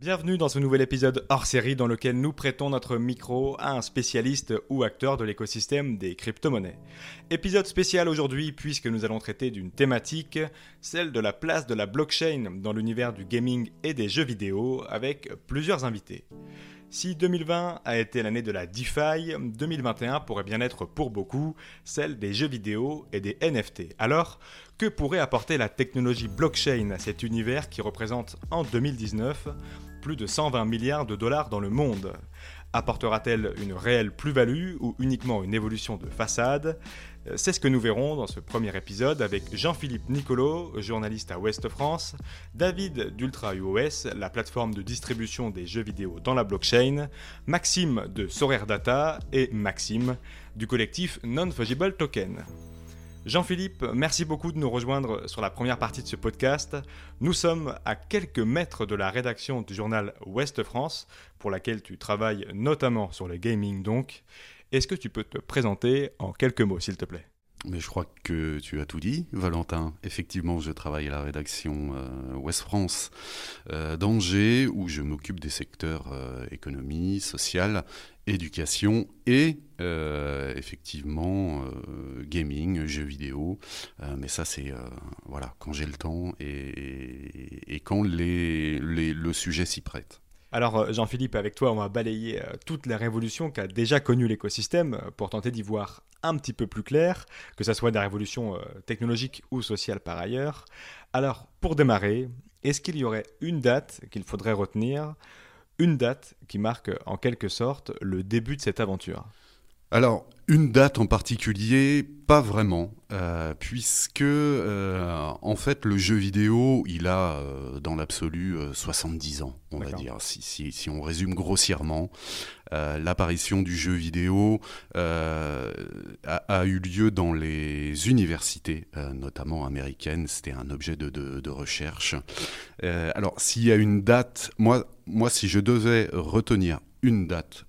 Bienvenue dans ce nouvel épisode hors série dans lequel nous prêtons notre micro à un spécialiste ou acteur de l'écosystème des crypto-monnaies. Épisode spécial aujourd'hui puisque nous allons traiter d'une thématique, celle de la place de la blockchain dans l'univers du gaming et des jeux vidéo avec plusieurs invités. Si 2020 a été l'année de la DeFi, 2021 pourrait bien être pour beaucoup celle des jeux vidéo et des NFT. Alors, que pourrait apporter la technologie blockchain à cet univers qui représente en 2019 plus de 120 milliards de dollars dans le monde Apportera-t-elle une réelle plus-value ou uniquement une évolution de façade? C'est ce que nous verrons dans ce premier épisode avec Jean-Philippe Nicolo, journaliste à Ouest France, David d'Ultra UOS, la plateforme de distribution des jeux vidéo dans la blockchain, Maxime de Sorare Data et Maxime du collectif Non-Fungible Token. Jean-Philippe, merci beaucoup de nous rejoindre sur la première partie de ce podcast. Nous sommes à quelques mètres de la rédaction du journal Ouest France, pour laquelle tu travailles notamment sur le gaming donc. Est-ce que tu peux te présenter en quelques mots, s'il te plaît? Mais je crois que tu as tout dit, Valentin. Effectivement, je travaille à la rédaction euh, Ouest France euh, d'Angers, où je m'occupe des secteurs euh, économie, sociale éducation et effectivement gaming, jeux vidéo. Mais ça, c'est voilà, quand j'ai le temps et, quand le sujet s'y prête. Alors Jean-Philippe, avec toi, on va balayer toute la révolution qu'a déjà connue l'écosystème pour tenter d'y voir un petit peu plus clair, que ce soit des révolutions technologiques ou sociales par ailleurs. Alors, pour démarrer, est-ce qu'il y aurait une date qu'il faudrait retenir une date qui marque en quelque sorte le début de cette aventure? Alors, une date en particulier, pas vraiment, euh, puisque euh, en fait le jeu vidéo, il a euh, dans l'absolu 70 ans, on va dire, si, si, on résume grossièrement. L'apparition du jeu vidéo a, a, eu lieu dans les universités, notamment américaines, c'était un objet de, de, de recherche. alors s'il y a une date, moi, moi si je devais retenir une date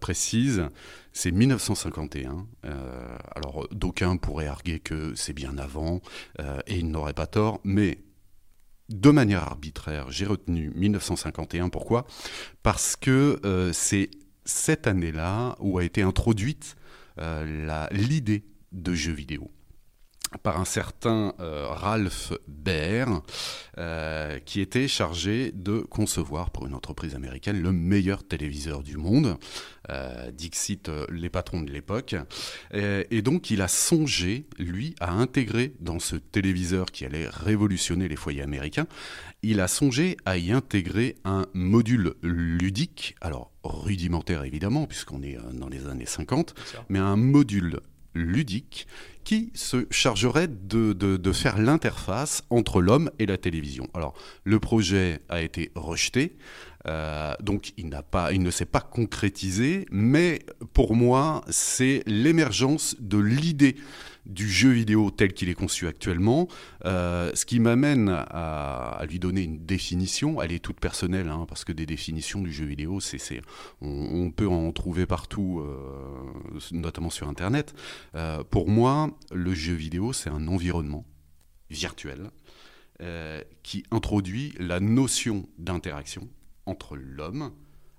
précise, c'est 1951. Euh, alors d'aucuns pourraient arguer que c'est bien avant, euh, et ils n'auraient pas tort, mais de manière arbitraire, j'ai retenu 1951. Pourquoi? Parce que euh, c'est cette année-là où a été introduite l'idée de jeux vidéo par un certain euh, Ralph Baer, euh, qui était chargé de concevoir pour une entreprise américaine le meilleur téléviseur du monde, euh, Dixit les patrons de l'époque. Et, donc il a songé, lui, à intégrer dans ce téléviseur qui allait révolutionner les foyers américains, il a songé à y intégrer un module ludique, alors rudimentaire évidemment, puisqu'on est dans les années 50, mais un module ludique qui se chargerait de, faire l'interface entre l'homme et la télévision. Alors, le projet a été rejeté, euh, donc il, pas, il ne s'est pas concrétisé, mais pour moi, c'est l'émergence de l'idée du jeu vidéo tel qu'il est conçu actuellement, euh, ce qui m'amène à, lui donner une définition. Elle est toute personnelle, hein, parce que des définitions du jeu vidéo, c'est, on, peut en trouver partout, euh, notamment sur Internet. Euh, pour moi, le jeu vidéo, c'est un environnement virtuel qui introduit la notion d'interaction entre l'homme,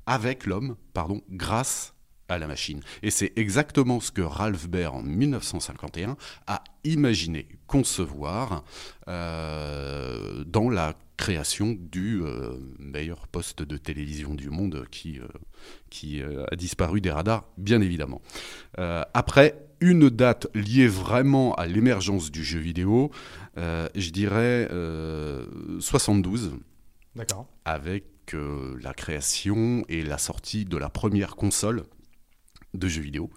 avec l'homme, pardon, grâce à la machine. Et c'est exactement ce que Ralph Baer en 1951 a imaginé, concevoir euh, dans la création du euh, meilleur poste de télévision du monde qui, euh, qui a disparu des radars, bien évidemment. après, une date liée vraiment à l'émergence du jeu vidéo, je dirais 72. D'accord. Avec la création et la sortie de la première console de jeux vidéo,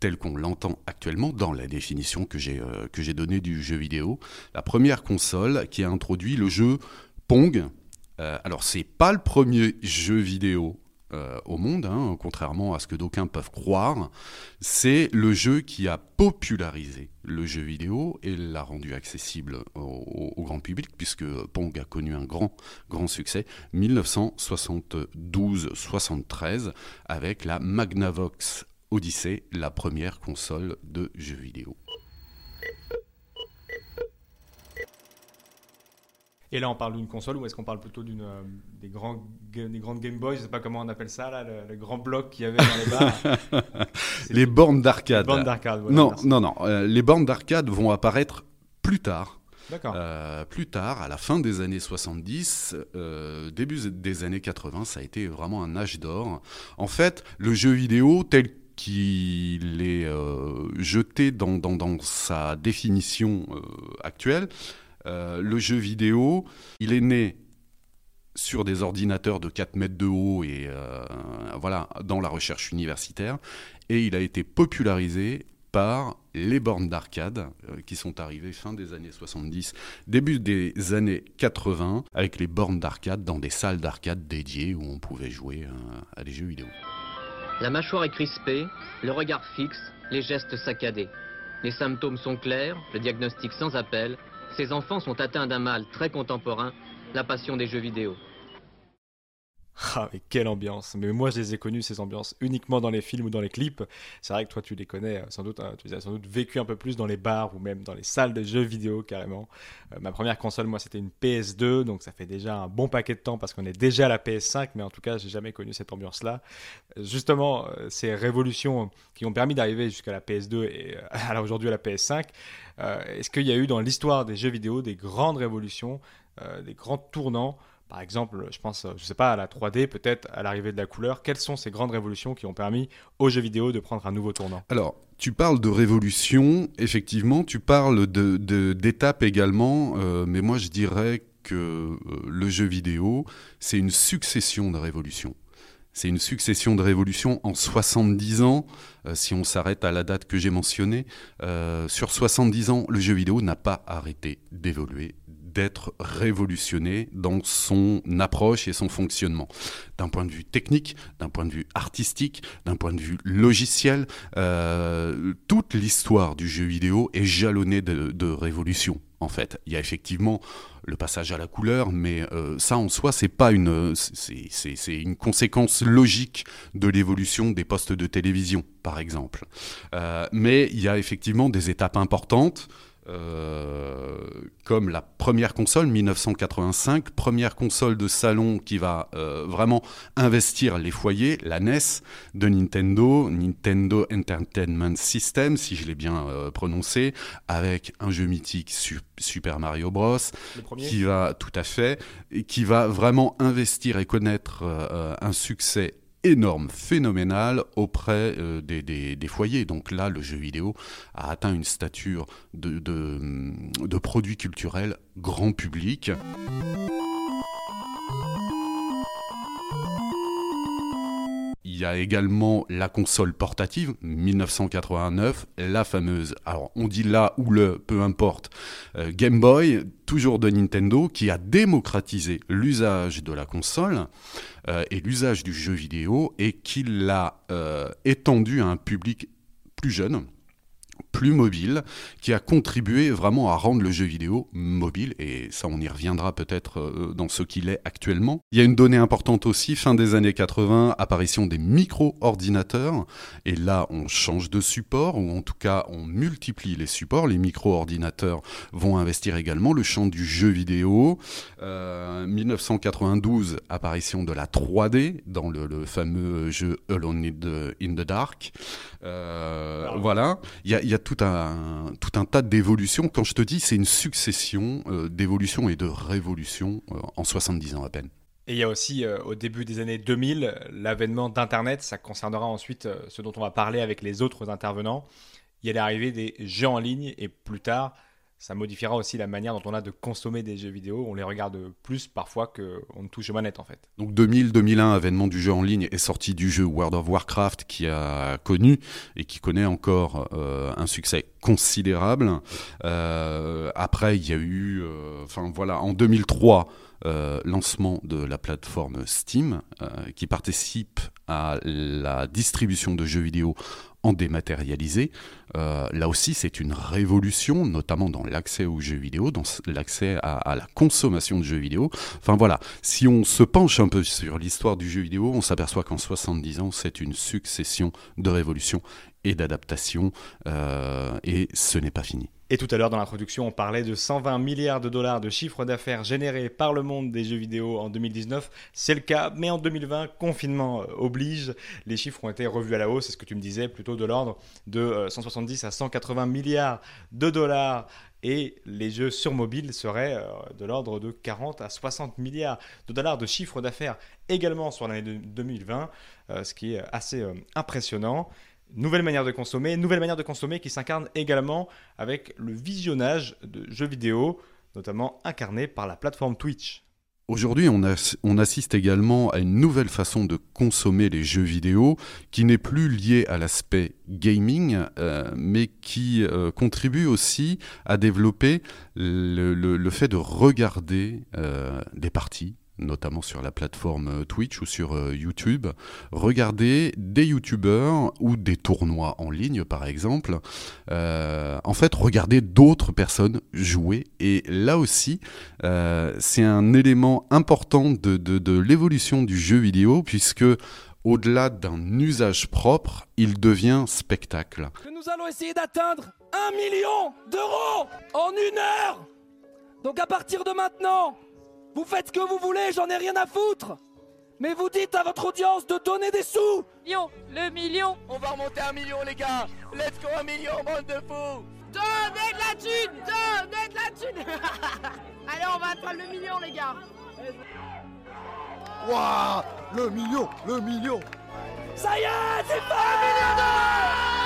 tel qu'on l'entend actuellement dans la définition que j'ai euh, que j'ai donnée du jeu vidéo. La première console qui a introduit le jeu Pong. Euh, alors c'est pas le premier jeu vidéo euh, au monde, hein, contrairement à ce que d'aucuns peuvent croire. C'est le jeu qui a popularisé le jeu vidéo et l'a rendu accessible au, au, grand public, puisque Pong a connu un grand, grand succès, 1972-73, avec la Magnavox Odyssey, la première console de jeux vidéo. Et là, on parle d'une console ou est-ce qu'on parle plutôt d'une euh, des, grands, des grandes Game Boy Je sais pas comment on appelle ça, là, le, grand bloc qu'il y avait dans les bars. les bornes d'arcade. bornes d'arcade. non, non, non, euh, les bornes d'arcade vont apparaître plus tard. Euh, plus tard, à la fin des années 70, euh, début des années 80, ça a été vraiment un âge d'or. En fait, le jeu vidéo tel qu'il est euh, jeté dans, sa définition actuelle, le jeu vidéo, il est né sur des ordinateurs de 4 mètres de haut et voilà dans la recherche universitaire et il a été popularisé par les bornes d'arcade euh, qui sont arrivées fin des années 70, début des années 80, avec les bornes d'arcade dans des salles d'arcade dédiées où on pouvait jouer euh, à des jeux vidéo. La mâchoire est crispée, le regard fixe, les gestes saccadés. Les symptômes sont clairs, le diagnostic sans appel. Ces enfants sont atteints d'un mal très contemporain, la passion des jeux vidéo. Ah, mais quelle ambiance! Mais moi, je les ai connus, ces ambiances, uniquement dans les films ou dans les clips. C'est vrai que toi, tu les connais euh, sans doute, hein, tu les as sans doute vécu un peu plus dans les bars ou même dans les salles de jeux vidéo, carrément. Euh, ma première console, moi, c'était une PS2, donc ça fait déjà un bon paquet de temps parce qu'on est déjà à la PS5, mais en tout cas, j'ai jamais connu cette ambiance-là. Euh, justement, ces révolutions qui ont permis d'arriver jusqu'à la PS2 et aujourd'hui à la PS5, est-ce qu'il y a eu dans l'histoire des jeux vidéo des grandes révolutions, des grands tournants? Par exemple, je pense, je sais pas, à la 3D, peut-être à l'arrivée de la couleur. Quelles sont ces grandes révolutions qui ont permis aux jeux vidéo de prendre un nouveau tournant? Alors, tu parles de révolution, effectivement, tu parles d'étapes également, euh, mais moi je dirais que euh, le jeu vidéo, c'est une succession de révolutions. C'est une succession de révolutions en 70 ans, euh, si on s'arrête à la date que j'ai mentionnée. sur 70 ans, le jeu vidéo n'a pas arrêté d'évoluer, d'être révolutionné dans son approche et son fonctionnement. D'un point de vue technique, d'un point de vue artistique, d'un point de vue logiciel, euh, toute l'histoire du jeu vidéo est jalonnée de, révolutions. En fait, il y a effectivement le passage à la couleur, mais euh, ça en soi, c'est pas une, c'est une conséquence logique de l'évolution des postes de télévision, par exemple. Euh, mais il y a effectivement des étapes importantes. Euh, comme la première console 1985, première console de salon qui va euh, vraiment investir les foyers, la NES de Nintendo, Nintendo Entertainment System, si je l'ai bien euh, prononcé, avec un jeu mythique Super Mario Bros, qui va tout à fait, et qui va vraiment investir et connaître un succès énorme, phénoménal auprès euh, des, foyers. Donc là, le jeu vidéo a atteint une stature de, de produit culturel grand public. Il y a également la console portative, 1989, la fameuse, alors on dit là ou le, peu importe, euh, Game Boy, toujours de Nintendo, qui a démocratisé l'usage de la console euh, et l'usage du jeu vidéo et qui l'a euh, étendu à un public plus jeune plus mobile, qui a contribué vraiment à rendre le jeu vidéo mobile, et ça on y reviendra peut-être euh, dans ce qu'il est actuellement. Il y a une donnée importante aussi, fin des années 80, apparition des micro-ordinateurs, et là on change de support, ou en tout cas on multiplie les supports, les micro-ordinateurs vont investir également le champ du jeu vidéo. 1992, euh, apparition de la 3D dans le, fameux jeu Alone in the Dark. Euh, voilà, il y a, y a tout un, tout un tas d'évolutions. Quand je te dis, c'est une succession euh, d'évolutions et de révolutions euh, en 70 ans à peine. Et il y a aussi, euh, au début des années 2000, l'avènement d'Internet. Ça concernera ensuite ce dont on va parler avec les autres intervenants. Il y a l'arrivée des jeux en ligne et plus tard, ça modifiera aussi la manière dont on a de consommer des jeux vidéo. On les regarde plus parfois qu'on ne touche aux manettes en fait. Donc 2000-2001, avènement du jeu en ligne est sorti du jeu World of Warcraft qui a connu et qui connaît encore euh, un succès considérable. Euh, après, il y a eu, euh, enfin voilà, en 2003. lancement de la plateforme Steam qui participe à la distribution de jeux vidéo en dématérialisé. Euh, là aussi, c'est une révolution, notamment dans l'accès aux jeux vidéo, dans l'accès à, la consommation de jeux vidéo. Enfin voilà, si on se penche un peu sur l'histoire du jeu vidéo, on s'aperçoit qu'en 70 ans, c'est une succession de révolutions et d'adaptations, euh, et ce n'est pas fini. Et tout à l'heure dans l'introduction, on parlait de 120 milliards de dollars de chiffre d'affaires générés par le monde des jeux vidéo en 2019. C'est le cas, mais en 2020, confinement euh, oblige, les chiffres ont été revus à la hausse, c'est ce que tu me disais, plutôt de l'ordre de 170 à 180 milliards de dollars et les jeux sur mobile seraient euh, de l'ordre de 40 à 60 milliards de dollars de chiffre d'affaires également sur l'année 2020, euh, ce qui est assez euh, impressionnant. Nouvelle manière de consommer, nouvelle manière de consommer qui s'incarne également avec le visionnage de jeux vidéo, notamment incarné par la plateforme Twitch. Aujourd'hui, on, assiste également à une nouvelle façon de consommer les jeux vidéo qui n'est plus liée à l'aspect gaming, euh, mais qui euh, contribue aussi à développer le, fait de regarder euh, des parties notamment sur la plateforme euh, Twitch ou sur euh, YouTube, regarder des YouTubeurs ou des tournois en ligne par exemple, euh, en fait regarder d'autres personnes jouer. Et là aussi, c'est un élément important de, de l'évolution du jeu vidéo puisque au-delà d'un usage propre, il devient spectacle. Nous allons essayer d'atteindre un million d'euros en une heure. Donc à partir de maintenant, vous faites ce que vous voulez, j'en ai rien à foutre. Mais vous dites à votre audience de donner des sous. Million Le million. On va remonter un million les gars. Let's go un million, bande de fous. Donnez de la thune Donnez de la thune. Allez, on va atteindre le million les gars. Waouh Le million Le million. Ça y est, c'est pas un million d'euros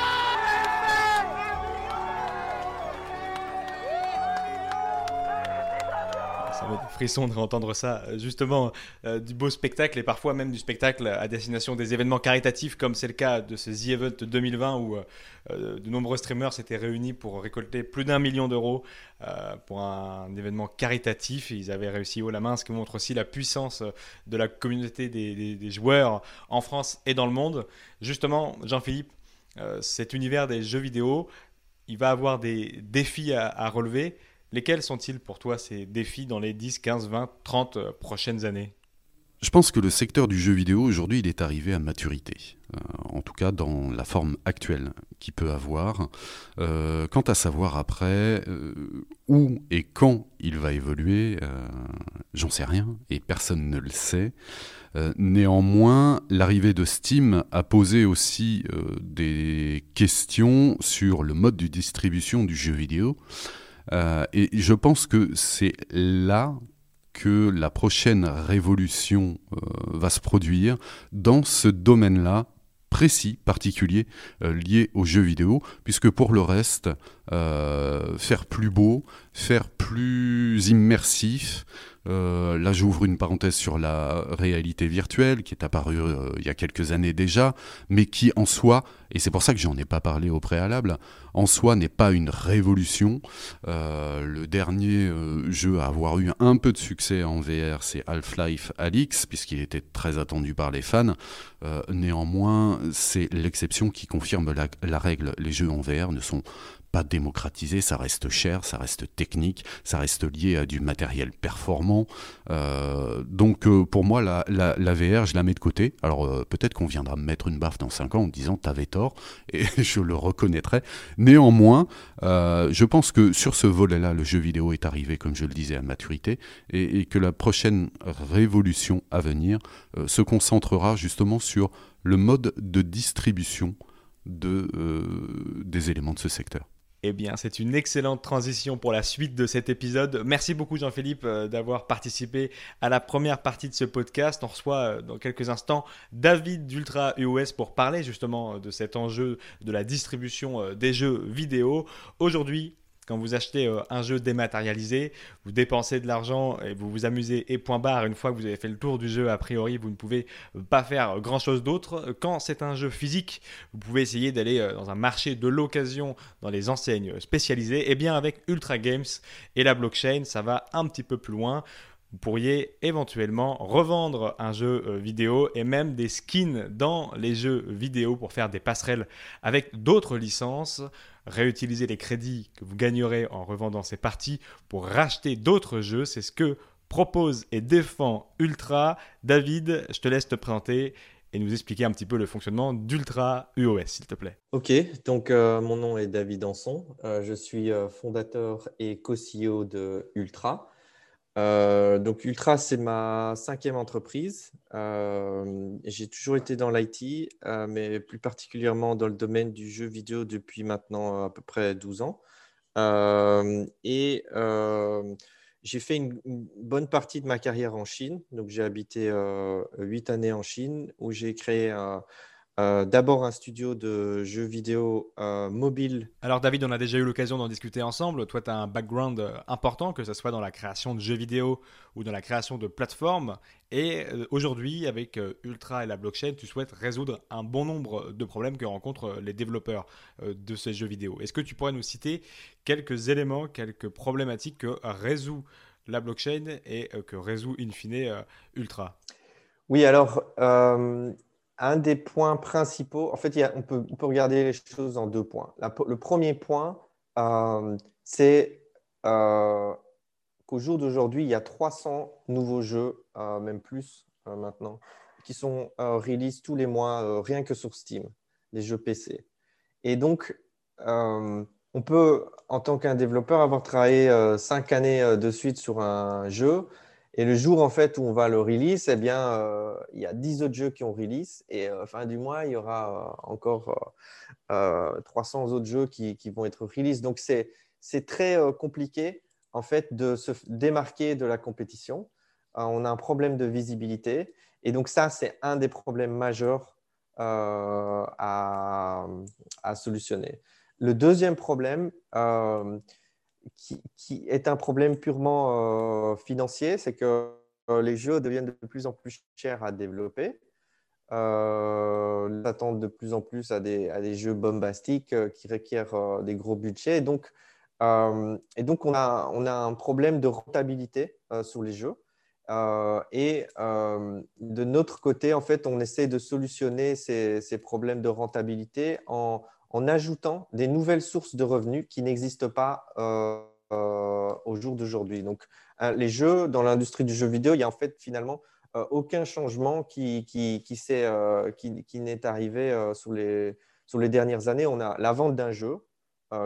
frisson de réentendre ça. Euh, justement, euh, du beau spectacle et parfois même du spectacle à destination des événements caritatifs, comme c'est le cas de ce The Event 2020 où euh, de nombreux streamers s'étaient réunis pour récolter plus d'un million d'euros pour un, événement caritatif. Ils avaient réussi haut la main, ce qui montre aussi la puissance de la communauté des, joueurs en France et dans le monde. Justement, Jean-Philippe, cet univers des jeux vidéo, il va avoir des défis à relever. Lesquels sont-ils pour toi ces défis dans les 10, 15, 20, 30 prochaines années? Je pense que le secteur du jeu vidéo aujourd'hui, il est arrivé à maturité, euh, en tout cas dans la forme actuelle qu'il peut avoir. Euh, quant à savoir après euh, où et quand il va évoluer, j'en sais rien et personne ne le sait. néanmoins, l'arrivée de Steam a posé aussi des questions sur le mode de distribution du jeu vidéo. Euh, et je pense que c'est là que la prochaine révolution euh, va se produire dans ce domaine-là précis, particulier, euh, lié aux jeux vidéo, puisque pour le reste, faire plus beau, faire plus immersif, euh, là, j'ouvre une parenthèse sur la réalité virtuelle qui est apparue euh, il y a quelques années déjà, mais qui en soi, et c'est pour ça que j'en ai pas parlé au préalable, en soi n'est pas une révolution. Euh, le dernier jeu à avoir eu un peu de succès en VR, c'est Half-Life Alix, puisqu'il était très attendu par les fans. néanmoins, c'est l'exception qui confirme la, la règle. Les jeux en VR ne sont pas démocratisé, ça reste cher, ça reste technique, ça reste lié à du matériel performant. Euh, donc euh, pour moi, la, VR, je la mets de côté. Alors euh, peut-être qu'on viendra me mettre une baffe dans 5 ans en disant t'avais tort, et je le reconnaîtrai. Néanmoins, je pense que sur ce volet-là, le jeu vidéo est arrivé, comme je le disais, à maturité, et, que la prochaine révolution à venir se concentrera justement sur le mode de distribution de, des éléments de ce secteur. Eh bien, c'est une excellente transition pour la suite de cet épisode. Merci beaucoup Jean-Philippe euh, d'avoir participé à la première partie de ce podcast. On reçoit euh, dans quelques instants David d'Ultra UOS pour parler justement euh, de cet enjeu de la distribution des jeux vidéo. Aujourd'hui, quand vous achetez euh, un jeu dématérialisé, vous dépensez de l'argent et vous vous amusez et point barre. Une fois que vous avez fait le tour du jeu, a priori, vous ne pouvez pas faire grand chose d'autre. Quand c'est un jeu physique, vous pouvez essayer d'aller euh, dans un marché de l'occasion, dans les enseignes spécialisées. Et eh bien avec Ultra Games et la blockchain, ça va un petit peu plus loin vous pourriez éventuellement revendre un jeu euh, vidéo et même des skins dans les jeux vidéo pour faire des passerelles avec d'autres licences réutiliser les crédits que vous gagnerez en revendant ces parties pour racheter d'autres jeux. C'est ce que propose et défend Ultra. David, je te laisse te présenter et nous expliquer un petit peu le fonctionnement d'Ultra UOS, s'il te plaît. Ok, donc euh, mon nom est David Anson. Euh, je suis euh, fondateur et co-CEO de Ultra. Donc Ultra, c'est ma cinquième entreprise. J'ai toujours été dans l'IT, mais plus particulièrement dans le domaine du jeu vidéo depuis maintenant à peu près 12 ans. et j'ai fait une, bonne partie de ma carrière en Chine. Donc, j'ai habité euh, huit années en Chine où j'ai créé euh, d'abord un studio de jeux vidéo euh, mobile. Alors David, on a déjà eu l'occasion d'en discuter ensemble. Toi, tu as un background important, que ce soit dans la création de jeux vidéo ou dans la création de plateformes. Et aujourd'hui, avec Ultra et la blockchain, tu souhaites résoudre un bon nombre de problèmes que rencontrent les développeurs de ces jeux vidéo. Est-ce que tu pourrais nous citer quelques éléments, quelques problématiques que résout la blockchain et que résout in fine Ultra? Oui, alors un des points principaux, en fait, on, peut, regarder les choses en deux points. le premier point, euh, c'est euh, qu'au jour d'aujourd'hui, il y a 300 nouveaux jeux, euh, même plus maintenant, qui sont release tous les mois, rien que sur Steam, les jeux PC. Et donc, on peut, en tant qu'un développeur, avoir travaillé cinq années de suite sur un jeu et le jour en fait où on va le release, eh bien, euh, il y a 10 autres jeux qui ont release. Et euh, fin du mois, il y aura euh, encore 300 autres jeux qui, vont être release. Donc, c'est très compliqué en fait de se démarquer de la compétition. on a un problème de visibilité. Et donc, ça, c'est un des problèmes majeurs à, à, solutionner. Le deuxième problème, qui, est un problème purement euh, financier, c'est que euh, les jeux deviennent de plus en plus chers à développer. Euh, attendent de plus en plus à des, à des jeux bombastiques euh, qui requièrent des gros budgets. Et donc, et donc on, a, on a un problème de rentabilité sur les jeux. et de notre côté, en fait, on essaie de solutionner ces, ces problèmes de rentabilité en, en ajoutant des nouvelles sources de revenus qui n'existent pas euh, euh, au jour d'aujourd'hui. Donc, hein, les jeux, dans l'industrie du jeu vidéo, il n'y a en fait finalement euh, aucun changement qui, qui, qui, n'est arrivé sur, les, sur les dernières années. On a la vente d'un jeu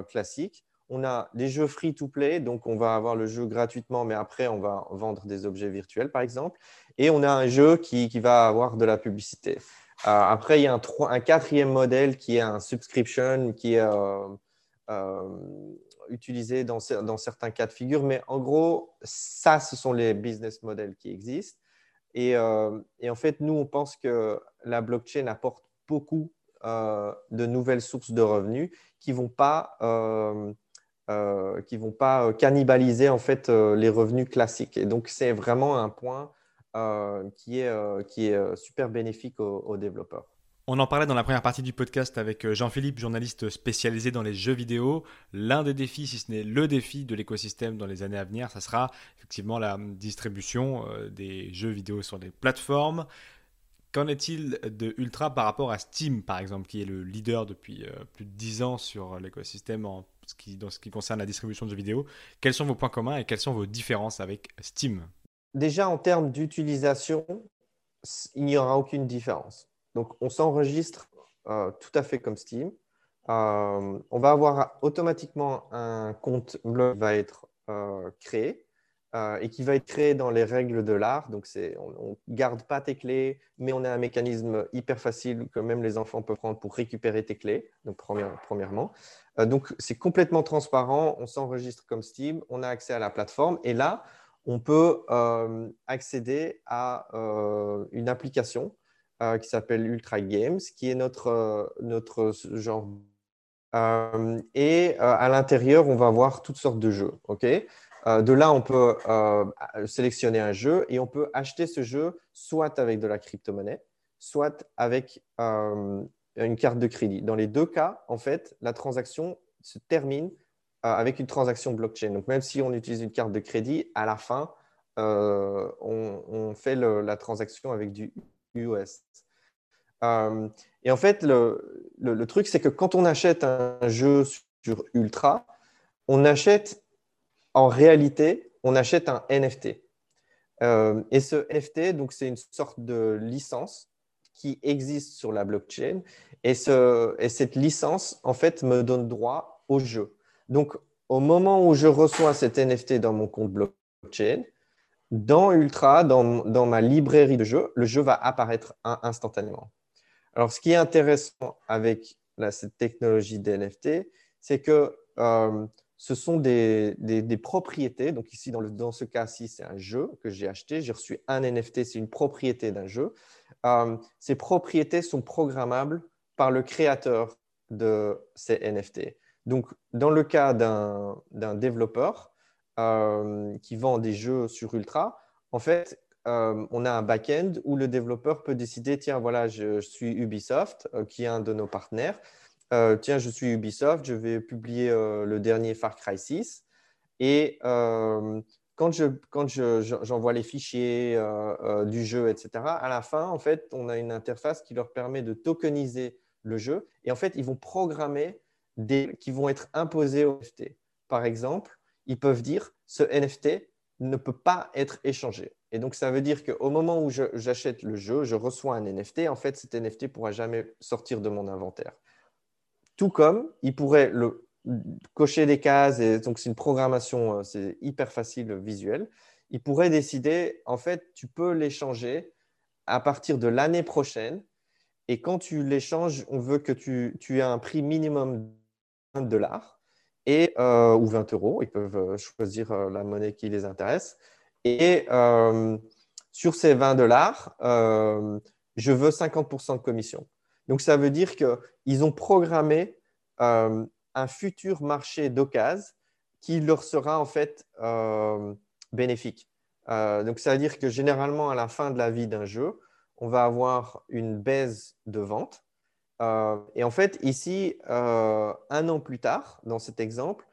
classique. On a des jeux free-to-play, donc on va avoir le jeu gratuitement, mais après, on va vendre des objets virtuels, par exemple. Et on a un jeu qui, qui va avoir de la publicité. Euh, après, il y a un, quatrième modèle qui est un subscription, qui est euh, euh, utilisé dans, certains cas de figure. Mais en gros, ça, ce sont les business models qui existent. Et, en fait, nous, on pense que la blockchain apporte beaucoup de nouvelles sources de revenus qui ne vont pas, vont pas cannibaliser en fait les revenus classiques. Et donc, c'est vraiment un point qui est, euh, qui est euh, super bénéfique aux, développeurs. On en parlait dans la première partie du podcast avec Jean-Philippe, journaliste spécialisé dans les jeux vidéo. L'un des défis, si ce n'est le défi de l'écosystème dans les années à venir, ça sera effectivement la distribution des jeux vidéo sur des plateformes. Qu'en est-il de Ultra par rapport à Steam, par exemple, qui est le leader depuis plus de 10 ans sur l'écosystème en ce qui concerne la distribution de jeux vidéo? Quels sont vos points communs et quelles sont vos différences avec Steam? Déjà en termes d'utilisation, il n'y aura aucune différence. Donc, on s'enregistre euh, tout à fait comme Steam. Euh, on va avoir automatiquement un compte blog qui va être euh, créé et qui va être créé dans les règles de l'art. Donc, on ne garde pas tes clés, mais on a un mécanisme hyper facile que même les enfants peuvent prendre pour récupérer tes clés, donc premièrement. donc, c'est complètement transparent. On s'enregistre comme Steam, on a accès à la plateforme. Et là, on peut euh, accéder à euh, une application euh, qui s'appelle Ultra Games, qui est notre, notre genre. et à l'intérieur, on va voir toutes sortes de jeux. de là, on peut sélectionner un jeu et on peut acheter ce jeu soit avec de la crypto-monnaie, soit avec une carte de crédit. Dans les deux cas, en fait, la transaction se termine avec une transaction blockchain. Donc, même si on utilise une carte de crédit, à la fin, euh, on, fait la transaction avec du US. Euh, et en fait, le, truc, c'est que quand on achète un jeu sur Ultra, on achète en réalité, on achète un NFT. et ce NFT, donc c'est une sorte de licence qui existe sur la blockchain. Et, ce, et cette licence, en fait, me donne droit au jeu. Donc, au moment où je reçois cet NFT dans mon compte blockchain, dans Ultra, dans, ma librairie de jeux, le jeu va apparaître instantanément. Alors, ce qui est intéressant avec cette technologie d'NFT, c'est que euh, ce sont des, des, propriétés. Donc ici, dans ce cas-ci, c'est un jeu que j'ai acheté. J'ai reçu un NFT, c'est une propriété d'un jeu. Euh, ces propriétés sont programmables par le créateur de ces NFT. Donc, dans le cas d'un développeur euh, qui vend des jeux sur Ultra, en fait, euh, on a un back-end où le développeur peut décider, tiens, voilà, je, suis Ubisoft, euh, qui est un de nos partenaires. tiens, je suis Ubisoft, je vais publier le dernier Far Cry 6. Et quand j'envoie les fichiers du jeu, etc., à la fin, en fait, on a une interface qui leur permet de tokeniser le jeu. Et en fait, ils vont programmer qui vont être imposés au NFT. Par exemple, ils peuvent dire ce NFT ne peut pas être échangé. Et donc, ça veut dire qu'au moment où j'achète le jeu, je reçois un NFT. En fait, cet NFT ne pourra jamais sortir de mon inventaire. Tout comme il pourrait le, cocher des cases, et donc c'est une programmation, euh, c'est hyper facile visuel. Il pourrait décider, en fait, tu peux l'échanger à partir de l'année prochaine. Et quand tu l'échanges, on veut que tu, aies un prix minimum dollars et, euh, ou 20 euros. Ils peuvent euh, choisir euh, la monnaie qui les intéresse. Et sur ces 20 dollars, je veux 50% de commission. Donc, ça veut dire qu'ils ont programmé un futur marché d'occasion qui leur sera en fait bénéfique. donc, ça veut dire que généralement, à la fin de la vie d'un jeu, on va avoir une baisse de vente euh, et en fait, ici, euh, un an plus tard, dans cet exemple,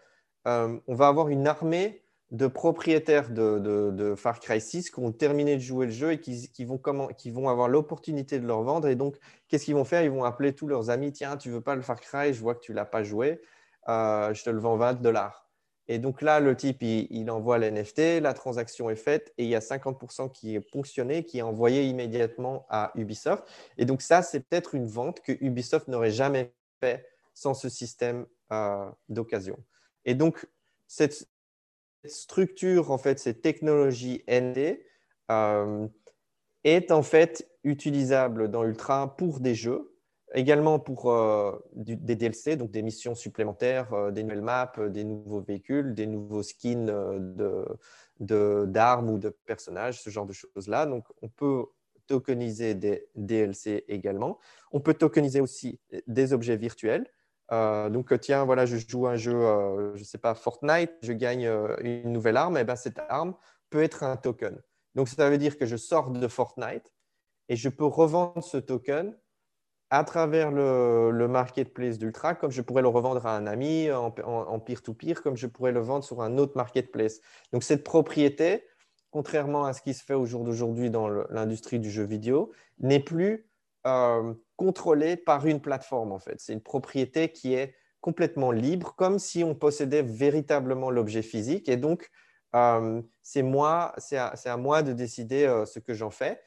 euh, on va avoir une armée de propriétaires de, Far Cry 6 qui ont terminé de jouer le jeu et qui, vont, avoir l'opportunité de leur vendre. Et donc, qu'est-ce qu'ils vont faire? Ils vont appeler tous leurs amis Tiens, tu veux pas le Far Cry? Je vois que tu l'as pas joué. je te le vends 20 dollars. Et donc là, le type, il, envoie l'NFT, la transaction est faite et il y a 50% qui est ponctionné, qui est envoyé immédiatement à Ubisoft. Et donc ça, c'est peut-être une vente que Ubisoft n'aurait jamais fait sans ce système euh, d'occasion. Et donc, cette structure, en fait, cette technologie ND euh, est en fait utilisable dans Ultra pour des jeux également pour euh, des DLC, donc des missions supplémentaires, euh, des nouvelles maps, euh, des nouveaux véhicules, des nouveaux skins d'armes de, ou de personnages, ce genre de choses-là. Donc, on peut tokeniser des DLC également. On peut tokeniser aussi des objets virtuels. donc, tiens, voilà, je joue un jeu, je ne sais pas, Fortnite, je gagne une nouvelle arme, et bien cette arme peut être un token. Donc, ça veut dire que je sors de Fortnite et je peux revendre ce token à travers le, marketplace d'Ultra, comme je pourrais le revendre à un ami en peer-to-peer, comme je pourrais le vendre sur un autre marketplace. Donc cette propriété, contrairement à ce qui se fait au jour d'aujourd'hui dans l'industrie du jeu vidéo, n'est plus euh, contrôlée par une plateforme en fait. C'est une propriété qui est complètement libre, comme si on possédait véritablement l'objet physique. Et donc, euh, c'est moi, c'est à, moi de décider euh, ce que j'en fais,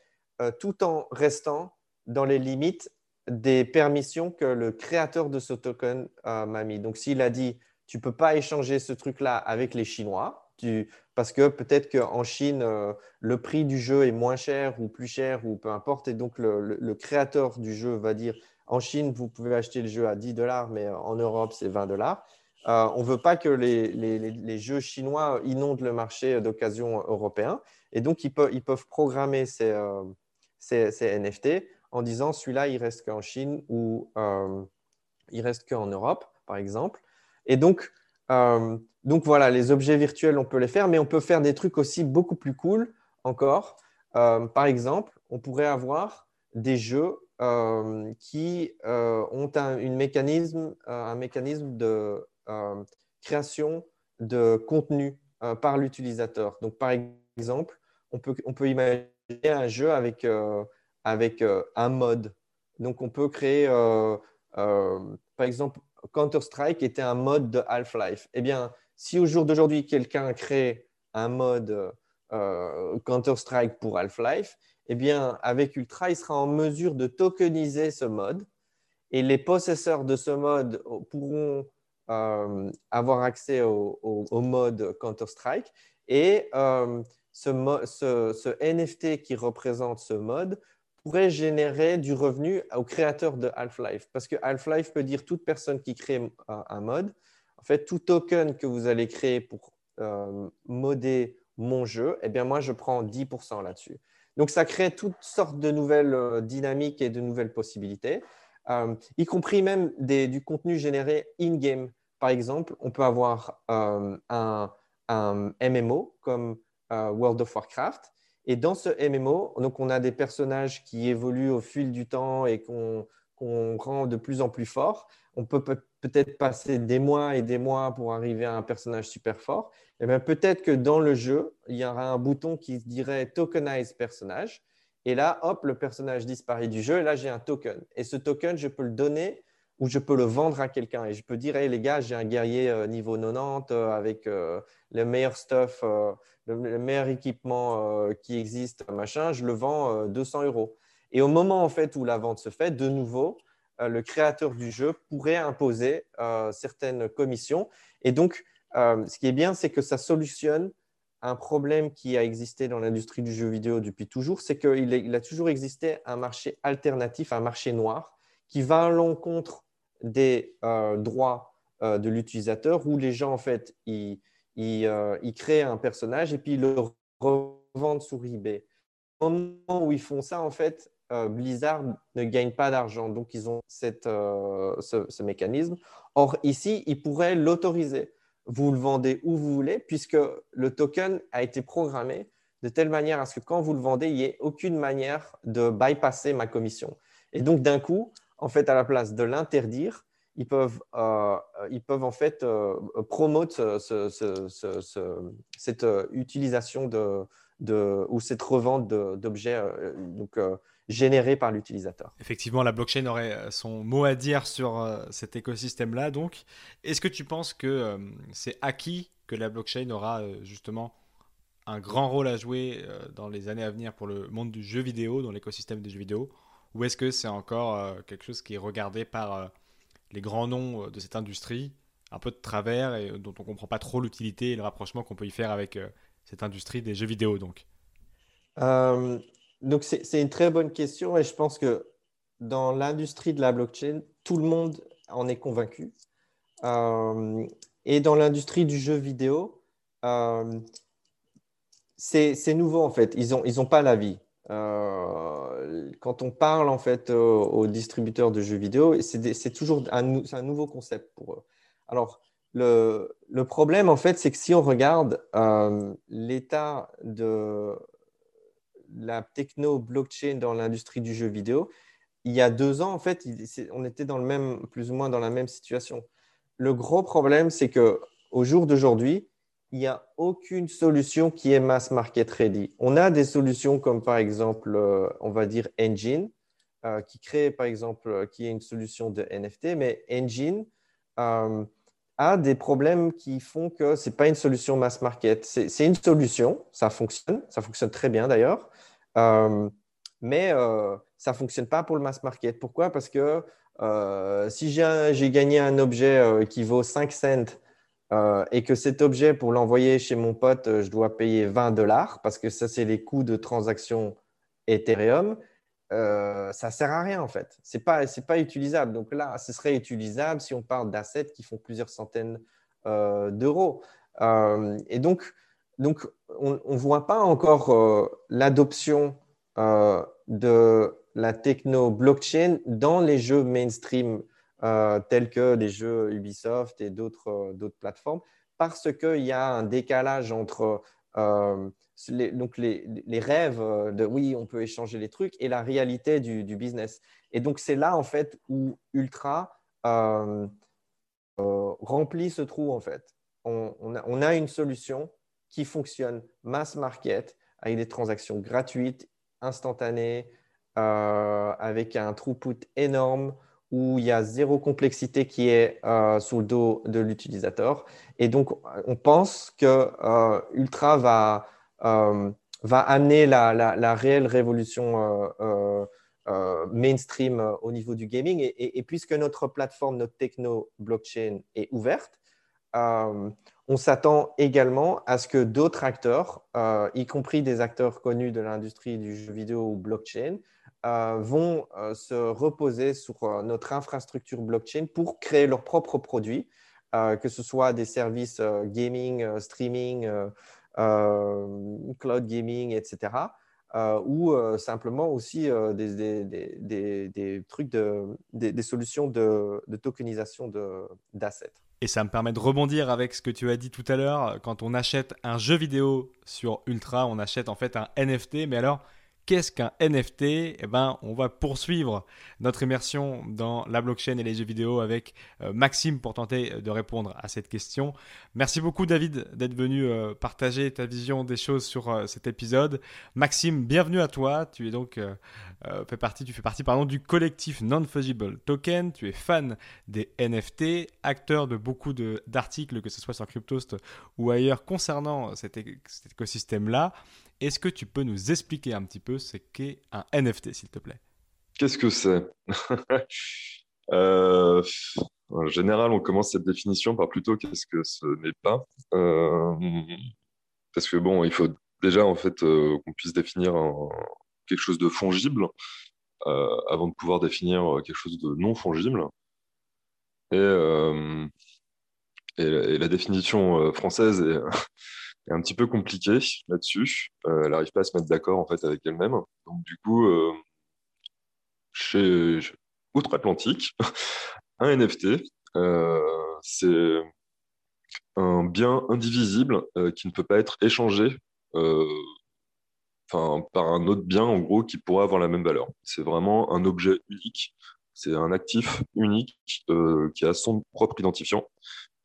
tout en restant dans les limites des permissions que le créateur de ce token euh, m'a mis. Donc, s'il a dit, tu ne peux pas échanger ce truc-là avec les Chinois, parce que peut-être qu'en Chine, euh, le prix du jeu est moins cher ou plus cher ou peu importe, et donc le, créateur du jeu va dire, en Chine, vous pouvez acheter le jeu à 10 dollars, mais en Europe, c'est 20 dollars. Euh, on ne veut pas que les, jeux chinois inondent le marché d'occasion européen. Et donc, ils peuvent, programmer ces NFT en disant celui-là, il reste qu'en Chine ou euh, il reste qu'en Europe, par exemple. Et donc, euh, donc voilà, les objets virtuels, on peut les faire, mais on peut faire des trucs aussi beaucoup plus cool encore. Euh, par exemple, on pourrait avoir des jeux qui ont un, une mécanisme, un mécanisme de création de contenu par l'utilisateur. Donc, par exemple, on peut, on peut imaginer un jeu avec avec euh, un mode. Donc, on peut créer, euh, euh, par exemple, Counter-Strike était un mode de Half-Life. Eh bien, si au jour d'aujourd'hui, quelqu'un crée un mode Counter-Strike pour Half-Life, eh bien, avec Ultra, il sera en mesure de tokeniser ce mode et les possesseurs de ce mode pourront avoir accès au, mode Counter-Strike et ce, NFT qui représente ce mode pourrait générer du revenu au créateur de Half-Life. Parce que Half-Life peut dire toute personne qui crée un, mode, en fait, tout token que vous allez créer pour euh, modder mon jeu, eh bien moi, je prends 10% là-dessus. Donc, ça crée toutes sortes de nouvelles euh, dynamiques et de nouvelles possibilités, euh, y compris même du contenu généré in-game. Par exemple, on peut avoir un, un, MMO comme World of Warcraft et dans ce MMO, donc on a des personnages qui évoluent au fil du temps et qu'on rend de plus en plus forts. On peut peut-être passer des mois et des mois pour arriver à un personnage super fort. Et bien peut-être que dans le jeu, il y aura un bouton qui dirait tokenize personnage. Et là, hop, le personnage disparaît du jeu. Et là, j'ai un token. Et ce token, je peux le donner ou je peux le vendre à quelqu'un. Et je peux dire, hey, les gars, j'ai un guerrier euh, niveau 90 euh, avec euh, le meilleur stuff le, meilleur équipement qui existe, machin, je le vends 200 euh, euros. Et au moment en fait où la vente se fait, de nouveau, le créateur du jeu pourrait imposer certaines commissions. Et donc, ce qui est bien, c'est que ça solutionne un problème qui a existé dans l'industrie du jeu vidéo depuis toujours, c'est qu'il il a toujours existé un marché alternatif, un marché noir, qui va à l'encontre des droits de l'utilisateur, où les gens, en fait, ils, euh, ils, créent un personnage et puis ils le revendent sur eBay. Au moment où ils font ça, en fait, euh, Blizzard ne gagne pas d'argent. Donc, ils ont euh, ce, mécanisme. Or, ici, ils pourraient l'autoriser. Vous le vendez où vous voulez, puisque le token a été programmé de telle manière à ce que quand vous le vendez, il n'y ait aucune manière de bypasser ma commission. Et donc, d'un coup, en fait, à la place de l'interdire, ils peuvent, euh, ils peuvent en fait euh, cette euh, utilisation de, ou cette revente d'objets donc générés par l'utilisateur. Effectivement, la blockchain aurait son mot à dire sur cet écosystème-là. Donc, est-ce que tu penses que c'est acquis que la blockchain aura justement un grand rôle à jouer dans les années à venir pour le monde du jeu vidéo, dans l'écosystème des jeux vidéo, ou est-ce que c'est encore quelque chose qui est regardé par les grands noms euh, de cette industrie un peu de travers et euh, dont on comprend pas trop l'utilité et le rapprochement qu'on peut y faire avec euh, cette industrie des jeux vidéo donc? Donc c'est une très bonne question et je pense que dans l'industrie de la blockchain, tout le monde en est convaincu. et dans l'industrie du jeu vidéo, c'est nouveau en fait. Ils n'ont ils ont pas l'avis. Euh, quand on parle en fait aux, distributeurs de jeux vidéo, c'est toujours un, nouveau concept pour eux. Alors, le, le problème en fait, c'est que si on regarde euh, l'état de la techno blockchain dans l'industrie du jeu vidéo, il y a deux ans en fait, on était dans le même, plus ou moins dans la même situation. Le gros problème, c'est que au jour d'aujourd'hui, il n'y a aucune solution qui est mass market ready. On a des solutions comme par exemple, euh, on va dire Engine, euh, qui crée par exemple, euh, qui est une solution de NFT, mais Engine a des problèmes qui font que ce n'est pas une solution mass market. C'est une solution, ça fonctionne, ça fonctionne très bien d'ailleurs, mais ça ne fonctionne pas pour le mass market. Pourquoi? Parce que si j'ai gagné un objet qui vaut 5 cents euh, et que cet objet, pour l'envoyer chez mon pote, euh, je dois payer 20 dollars parce que ça, c'est les coûts de transaction Ethereum, euh, ça ne sert à rien en fait. Ce n'est pas, pas utilisable. Donc là, ce serait utilisable si on parle d'assets qui font plusieurs centaines d'euros. et donc, donc on ne voit pas encore l'adoption de la techno blockchain dans les jeux mainstream euh, tels que les jeux Ubisoft et d'autres euh, plateformes, parce qu'il y a un décalage entre euh, les, donc les, rêves de oui, on peut échanger les trucs et la réalité du, business. Et donc, c'est là, en fait, où Ultra remplit ce trou, en fait. On, a, une solution qui fonctionne mass market avec des transactions gratuites, instantanées, avec un throughput énorme où il y a zéro complexité qui est euh, sous le dos de l'utilisateur. Et donc, on pense que euh, Ultra va, euh, va amener la, réelle révolution mainstream au niveau du gaming. Et, puisque notre plateforme, notre techno blockchain est ouverte, on s'attend également à ce que d'autres acteurs, y compris des acteurs connus de l'industrie du jeu vidéo ou blockchain, vont se reposer sur notre infrastructure blockchain pour créer leurs propres produits euh, que ce soit des services euh, gaming, euh, streaming, cloud gaming, etc. ou simplement aussi des, trucs de, des, solutions de, de tokenisation d'assets. Et ça me permet de rebondir avec ce que tu as dit tout à l'heure. Quand on achète un jeu vidéo sur Ultra, on achète en fait un NFT. Mais alors, Qu'est-ce qu'un NFT Eh ben, on va poursuivre notre immersion dans la blockchain et les jeux vidéo avec euh, Maxime pour tenter de répondre à cette question. Merci beaucoup David d'être venu euh, partager ta vision des choses sur euh, cet épisode. Maxime, bienvenue à toi. Tu es donc fais partie, tu fais partie pardon du collectif Non Fungible Token. Tu es fan des NFT, acteur de beaucoup d'articles que ce soit sur Cryptost ou ailleurs concernant cet écosystème-là. Est-ce que tu peux nous expliquer un petit peu ce qu'est un NFT, s'il te plaît? Qu'est-ce que c'est? Euh, En général, on commence cette définition par plutôt qu'est-ce que ce n'est pas. Euh, parce que bon, il faut déjà en fait euh, qu'on puisse définir quelque chose de fongible avant de pouvoir définir quelque chose de non fongible. Et la définition française est un petit peu compliquée là-dessus. Euh, elle n'arrive pas à se mettre d'accord en fait avec elle-même. Donc du coup, euh, chez Outre-Atlantique, un NFT, euh, c'est un bien indivisible qui ne peut pas être échangé par un autre bien en gros qui pourrait avoir la même valeur. C'est vraiment un objet unique. C'est un actif unique qui a son propre identifiant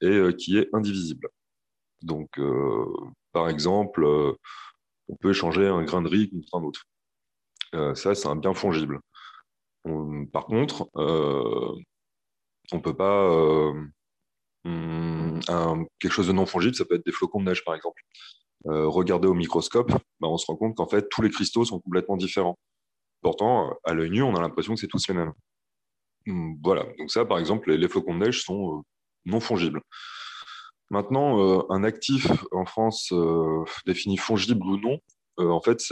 et qui est indivisible. Donc, euh, par exemple, euh, on peut échanger un grain de riz contre un autre. Euh, ça, c'est un bien fongible. par contre, on peut pas. Hmm, quelque chose de non fongible, ça peut être des flocons de neige, par exemple. regarder au microscope, bah, on se rend compte qu'en fait, tous les cristaux sont complètement différents. Pourtant, à l'œil nu, on a l'impression que c'est tous les mêmes. Hmm, voilà, donc ça, par exemple, les, flocons de neige sont non fongibles. Maintenant, euh, un actif en France euh, défini fongible ou non, euh, en fait,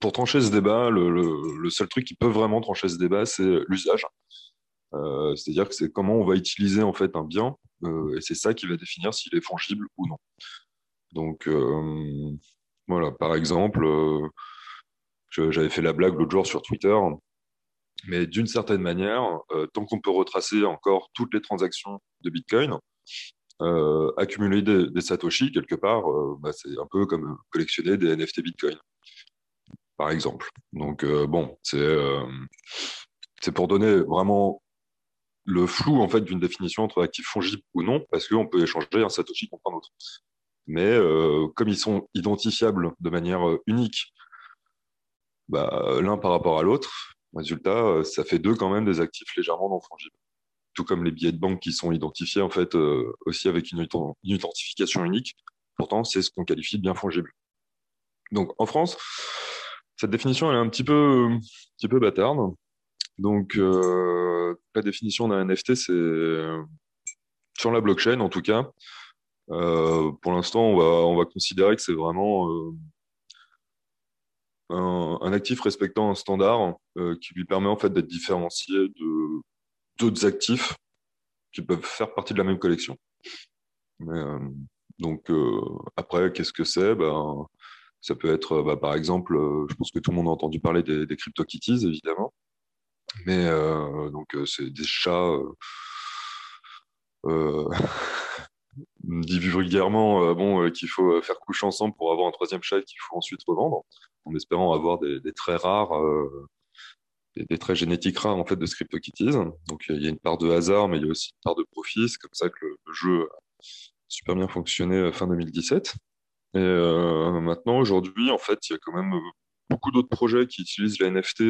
pour trancher ce débat, le, seul truc qui peut vraiment trancher ce débat, c'est l'usage. C'est-à-dire que c'est comment on va utiliser en fait un bien, et c'est ça qui va définir s'il est fongible ou non. Donc voilà, par exemple, j'avais fait la blague l'autre jour sur Twitter. Mais d'une certaine manière, euh, tant qu'on peut retracer encore toutes les transactions de Bitcoin, euh, accumuler des, Satoshi quelque part, euh, bah, c'est un peu comme collectionner des NFT Bitcoin, par exemple. Donc bon, c'est pour donner vraiment le flou en fait d'une définition entre actif fongible ou non, parce qu'on peut échanger un Satoshi contre un autre. Mais comme ils sont identifiables de manière unique, bah, l'un par rapport à l'autre, Résultat, euh, ça fait deux quand même des actifs légèrement non fongibles. Tout comme les billets de banque qui sont identifiés en fait euh, aussi avec une, identification unique. Pourtant, c'est ce qu'on qualifie de bien fongible. Donc en France, cette définition est un petit peu, un petit peu bâtarde. Donc euh, la définition d'un NFT, c'est sur la blockchain en tout cas. pour l'instant, on va, on va considérer que c'est vraiment un, actif respectant un standard euh, qui lui permet en fait d'être différencié de d'autres actifs qui peuvent faire partie de la même collection. Euh, donc euh, après, qu'est-ce que c'est? Ben, Ça peut être, bah, par exemple, je pense que tout le monde a entendu parler des, des CryptoKitties, évidemment. Mais donc c'est des chats dit vulgairement bon, qu'il faut faire couche ensemble pour avoir un troisième chat qu'il faut ensuite revendre en espérant avoir des, traits rares, euh, des, génétiques rares en fait de CryptoKitties. Donc il y a une part de hasard, mais il y a aussi une part de profit. C'est comme ça que le, jeu a super bien fonctionné euh, fin 2017. Et euh, maintenant, aujourd'hui, en fait, il y a quand même beaucoup d'autres projets qui utilisent la NFT,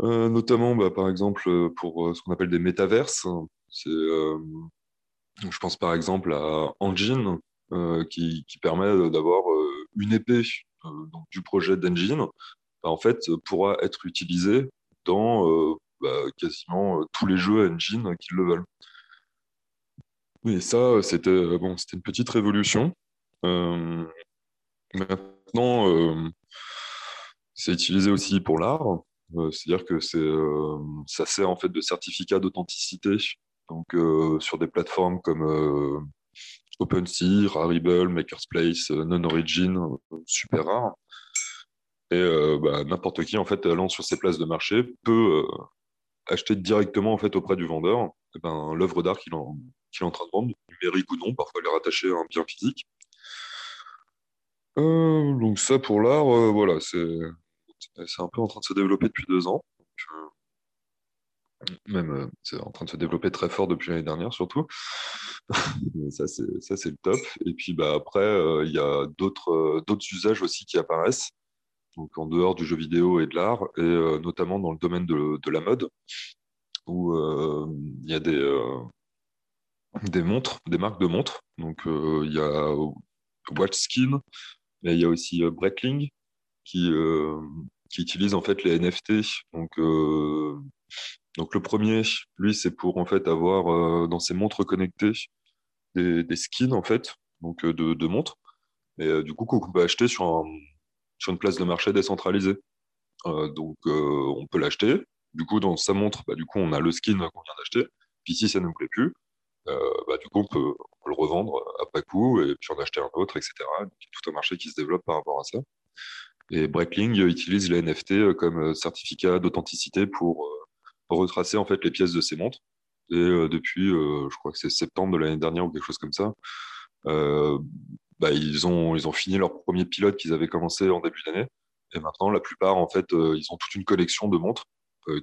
notamment, bah, par exemple, pour ce qu'on appelle des métaverses. C'est je pense par exemple à Engine, qui, permet d'avoir une épée du projet d'Engine, bah, en fait, pourra être utilisée dans bah, quasiment tous les jeux Engine qui le veulent. Et ça, c'était bon, une petite révolution. maintenant, c'est utilisé aussi pour l'art. Euh, c'est-à-dire que euh, ça sert en fait de certificat d'authenticité donc, euh, sur des plateformes comme OpenSea, Rarible, Maker's Place, Non-Origin, super rare. Et bah, n'importe qui, en fait, allant sur ces places de marché, peut acheter directement en fait, auprès du vendeur eh ben, l'œuvre d'art qu'il, est en train de vendre, numérique ou non, parfois elle est rattachée à un bien physique. donc ça pour l'art, voilà, c'est c'est un peu en train de se développer depuis deux ans. Euh, même, euh, c'est en train de se développer très fort depuis l'année dernière, surtout. ça, c'est le top. Et puis bah, après, euh, il y a d'autres usages aussi qui apparaissent, donc en dehors du jeu vidéo et de l'art, et notamment dans le domaine de, la mode, où il y a des, des montres, des marques de montres. Donc il y a Watchskin, et il y a aussi Breitling, qui, qui utilisent en fait les NFT. Donc, euh, donc le premier, lui, c'est pour en fait avoir euh, dans ses montres connectées des, skins en fait, donc euh, de, montres, et du coup qu'on peut acheter sur, sur une place de marché décentralisée. donc on peut l'acheter. Du coup, dans sa montre, bah, du coup, on a le skin qu'on vient d'acheter. Puis si ça ne nous plaît plus, bah, du coup, on peut, on peut, le revendre après coup et puis en acheter un autre, etc. Donc, il y a tout un marché qui se développe par rapport à ça. Et Breitling utilise les NFT euh, comme euh, certificat d'authenticité pour euh, retracer en fait les pièces de ces montres. Et depuis, je crois que c'est septembre de l'année dernière ou quelque chose comme ça, bah, ils, ont, ils ont fini leur premier pilote qu'ils avaient commencé en début d'année. Et maintenant, la plupart, en fait, ils ont toute une collection de montres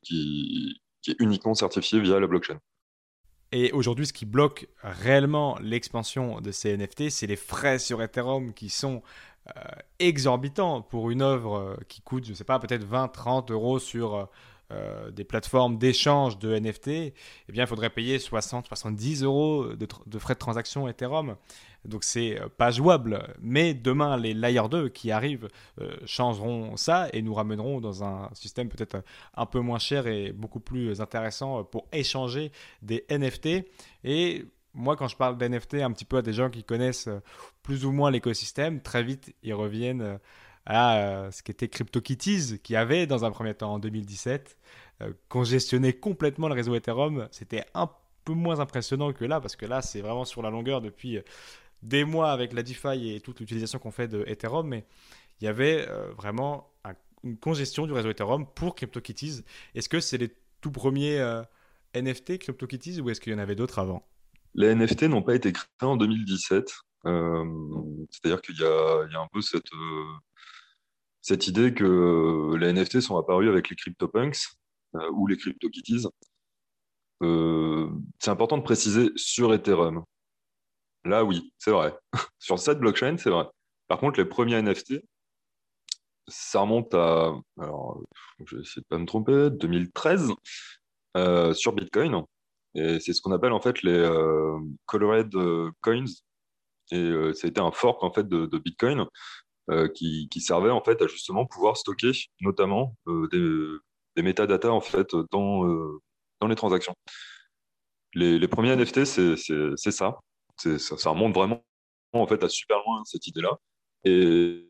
qui, est uniquement certifiée via la blockchain. Et aujourd'hui, ce qui bloque réellement l'expansion de ces NFT, c'est les frais sur Ethereum qui sont euh, exorbitant pour une œuvre euh, qui coûte, je ne sais pas, peut-être 20, 30 euros sur euh, des plateformes d'échange de NFT, eh bien, il faudrait payer 60, 70 euros de, frais de transaction Ethereum. Donc, c'est pas jouable. Mais demain, les Layer 2 qui arrivent changeront ça et nous ramèneront dans un système peut-être un peu moins cher et beaucoup plus intéressant pour échanger des NFT. Et moi, quand je parle d'NFT un petit peu à des gens qui connaissent euh, plus ou moins l'écosystème, très vite, ils reviennent euh, à euh, ce qu'était CryptoKitties, qui avait dans un premier temps en 2017 congestionné complètement le réseau Ethereum. C'était un peu moins impressionnant que là, parce que là, c'est vraiment sur la longueur depuis des mois avec la DeFi et toute l'utilisation qu'on fait de Ethereum, mais il y avait vraiment une congestion du réseau Ethereum pour CryptoKitties. Est-ce que c'est les tout premiers NFT CryptoKitties ou est-ce qu'il y en avait d'autres avant? Les NFT n'ont pas été créés en 2017. Euh, c'est-à-dire qu'il y, a un peu cette, euh, idée que les NFT sont apparus avec les CryptoPunks euh, ou les CryptoKitties. c'est important de préciser sur Ethereum. Là, oui, c'est vrai. sur cette blockchain, c'est vrai. Par contre, les premiers NFT, ça remonte à, alors, je vais essayer de pas me tromper, 2013, sur Bitcoin. Et c'est ce qu'on appelle en fait les euh, colored euh, coins. Et euh, a été un fork en fait de, Bitcoin qui, qui, servait en fait à justement pouvoir stocker notamment des, des métadatas en fait dans, dans les transactions. Les, premiers NFT, c'est ça. ça. Remonte vraiment en fait à super loin cette idée-là. Et,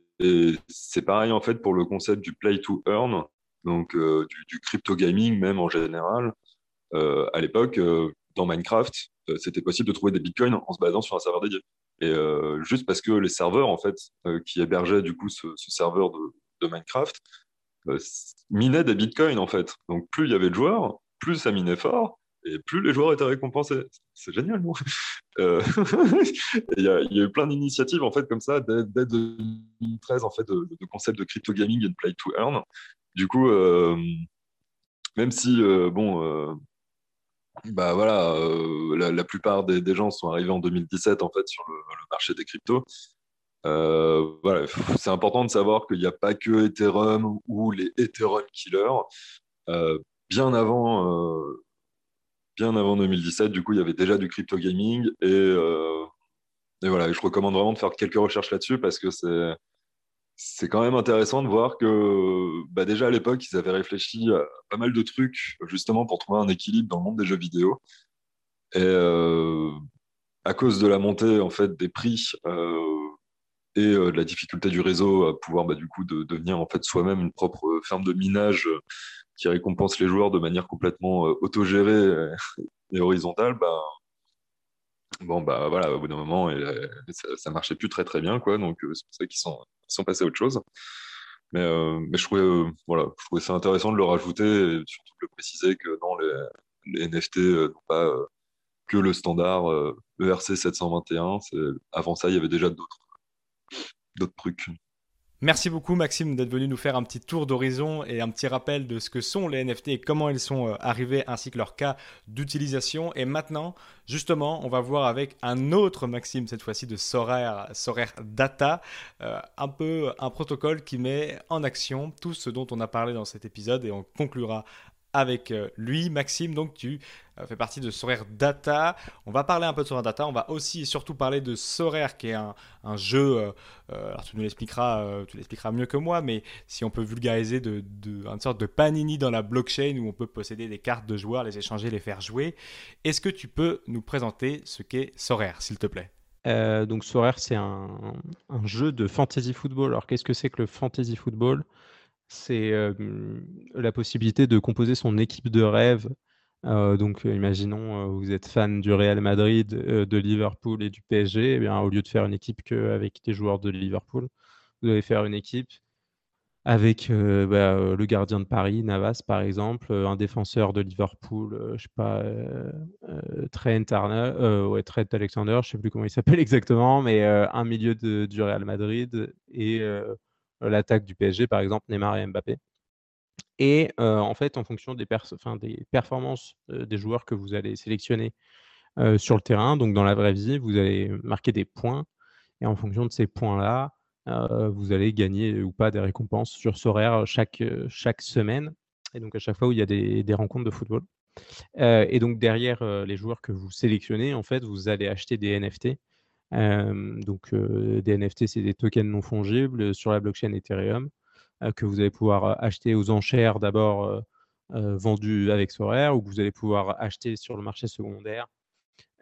c'est pareil en fait pour le concept du play to earn, donc du, crypto gaming même en général. Euh, à l'époque, euh, dans Minecraft, euh, c'était possible de trouver des bitcoins en se basant sur un serveur dédié. Et juste parce que les serveurs, en fait, qui hébergeaient du coup ce, serveur de, Minecraft, minaient des bitcoins, en fait. Donc plus il y avait de joueurs, plus ça minait fort, et plus les joueurs étaient récompensés. C'est génial, non? Il, y a, eu plein d'initiatives en fait comme ça dès, 2013 en fait de, de concept de crypto gaming de play to earn. Du coup, même si bon, bah voilà, euh, la, plupart des, gens sont arrivés en 2017 en fait sur le, marché des cryptos. Euh, voilà, c'est important de savoir qu'il n'y a pas que Ethereum ou les Ethereum killers. Euh, bien avant, bien avant 2017. Du coup, il y avait déjà du crypto gaming et, et voilà. je recommande vraiment de faire quelques recherches là-dessus parce que c'est c'est quand même intéressant de voir que bah déjà à l'époque, ils avaient réfléchi à pas mal de trucs justement pour trouver un équilibre dans le monde des jeux vidéo. Et euh, à cause de la montée en fait des prix euh, et euh, de la difficulté du réseau à pouvoir bah, du coup de, devenir en fait soi-même une propre ferme de minage qui récompense les joueurs de manière complètement autogérée et horizontale, bah, bon bah voilà, au bout d'un moment, ça, ça, marchait plus très très bien quoi, donc c'est pour ça qu'ils sont sont passés à autre chose. Mais, euh, mais je, trouvais, euh, voilà, je trouvais ça intéressant de le rajouter et surtout de le préciser que non, les, les NFT euh, n'ont pas que le standard ERC 721. Avant ça, il y avait déjà d'autres trucs. Merci beaucoup Maxime d'être venu nous faire un petit tour d'horizon et un petit rappel de ce que sont les NFT et comment ils sont euh, arrivés ainsi que leur cas d'utilisation. Et maintenant, justement, on va voir avec un autre Maxime, cette fois-ci de Sorare, Sorare Data, euh, un peu un protocole qui met en action tout ce dont on a parlé dans cet épisode et on conclura avec euh, lui. Maxime, donc tu euh, fais partie de Sorare Data. On va parler un peu de Sorare Data. On va aussi et surtout parler de Sorare, qui est un, jeu. Euh, alors tu nous l'expliqueras, tu l'expliqueras mieux que moi, mais si on peut vulgariser de, une sorte de panini dans la blockchain où on peut posséder des cartes de joueurs, les échanger, les faire jouer. Est-ce que tu peux nous présenter ce qu'est Sorare, s'il te plaît? Donc Sorare, c'est un, un, jeu de fantasy football. Alors qu'est-ce que c'est que le fantasy football? C'est la possibilité de composer son équipe de rêve. donc, imaginons, vous êtes fan du Real Madrid, de Liverpool et du PSG. Eh au lieu de faire une équipe qu'avec des joueurs de Liverpool, vous allez faire une équipe avec bah, le gardien de Paris, Navas par exemple, un défenseur de Liverpool, je sais pas, Trent, Trent Alexander, je sais plus comment il s'appelle exactement, mais un milieu de, du Real Madrid et l'attaque du PSG, par exemple, Neymar et Mbappé. Et en fait, en fonction des, performances des joueurs que vous allez sélectionner sur le terrain, donc dans la vraie vie, vous allez marquer des points. Et en fonction de ces points-là, vous allez gagner ou pas des récompenses sur ce horaire chaque, chaque semaine. Et donc à chaque fois où il y a des, des rencontres de football. et donc derrière les joueurs que vous sélectionnez, en fait, vous allez acheter des NFT donc, des NFT, c'est des tokens non fongibles sur la blockchain Ethereum que vous allez pouvoir acheter aux enchères d'abord vendus avec Sorare ou que vous allez pouvoir acheter sur le marché secondaire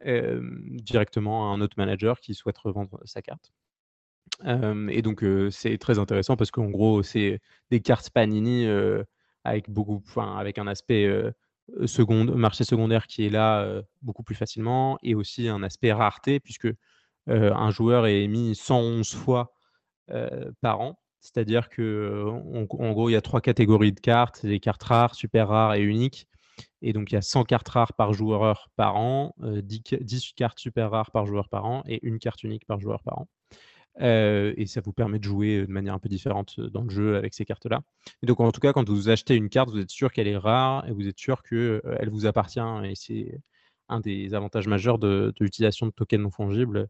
directement à un autre manager qui souhaite revendre sa carte. et donc, c'est très intéressant parce qu'en gros, c'est des cartes Panini avec, beaucoup, avec un aspect marché secondaire qui est là beaucoup plus facilement et aussi un aspect rareté puisque un joueur est émis 111 fois euh, par an. C'est-à-dire que en gros, il y a trois catégories de cartes les cartes rares, super rares et uniques. Et donc, il y a 100 cartes rares par joueur par an, 10, euh, cartes super rares par joueur par an et une carte unique par joueur par an. et ça vous permet de jouer de manière un peu différente dans le jeu avec ces cartes-là. Et donc, en tout cas, quand vous achetez une carte, vous êtes sûr qu'elle est rare et vous êtes sûr qu'elle vous appartient. Et c'est un des avantages majeurs de, de l'utilisation de tokens non fongibles euh,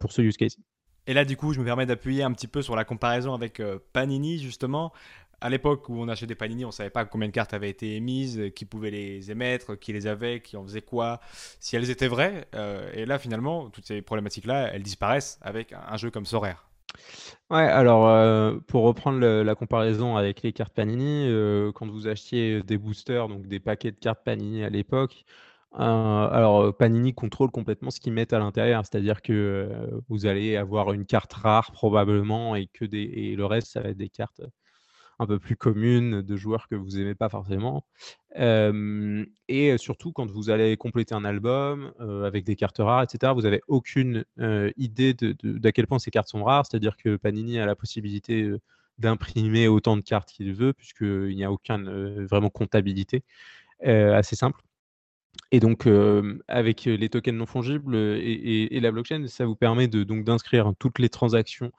pour ce use case. Et là, du coup, je me permets d'appuyer un petit peu sur la comparaison avec euh, Panini, justement. À l'époque où on achetait des Panini, on ne savait pas combien de cartes avaient été émises, qui pouvait les émettre, qui les avait, qui en faisait quoi, si elles étaient vraies. Euh, et là, finalement, toutes ces problématiques-là, elles disparaissent avec un jeu comme Sorare. Ouais, alors pour reprendre la comparaison avec les cartes Panini, quand vous achetiez des boosters, donc des paquets de cartes Panini à l'époque, alors, Panini contrôle complètement ce qu'ils mettent à l'intérieur, c'est-à-dire que vous allez avoir une carte rare probablement et que le reste, ça va être des cartes un peu plus communes de joueurs que vous aimez pas forcément. et surtout, quand vous allez compléter un album avec des cartes rares, etc., vous n'avez aucune idée d'à quel point ces cartes sont rares, c'est-à-dire que Panini a la possibilité d'imprimer autant de cartes qu'il veut, puisqu'il n'y a aucune vraiment comptabilité assez simple. Et donc, avec les tokens non fongibles et, la blockchain, ça vous permet de, donc d'inscrire toutes les transactions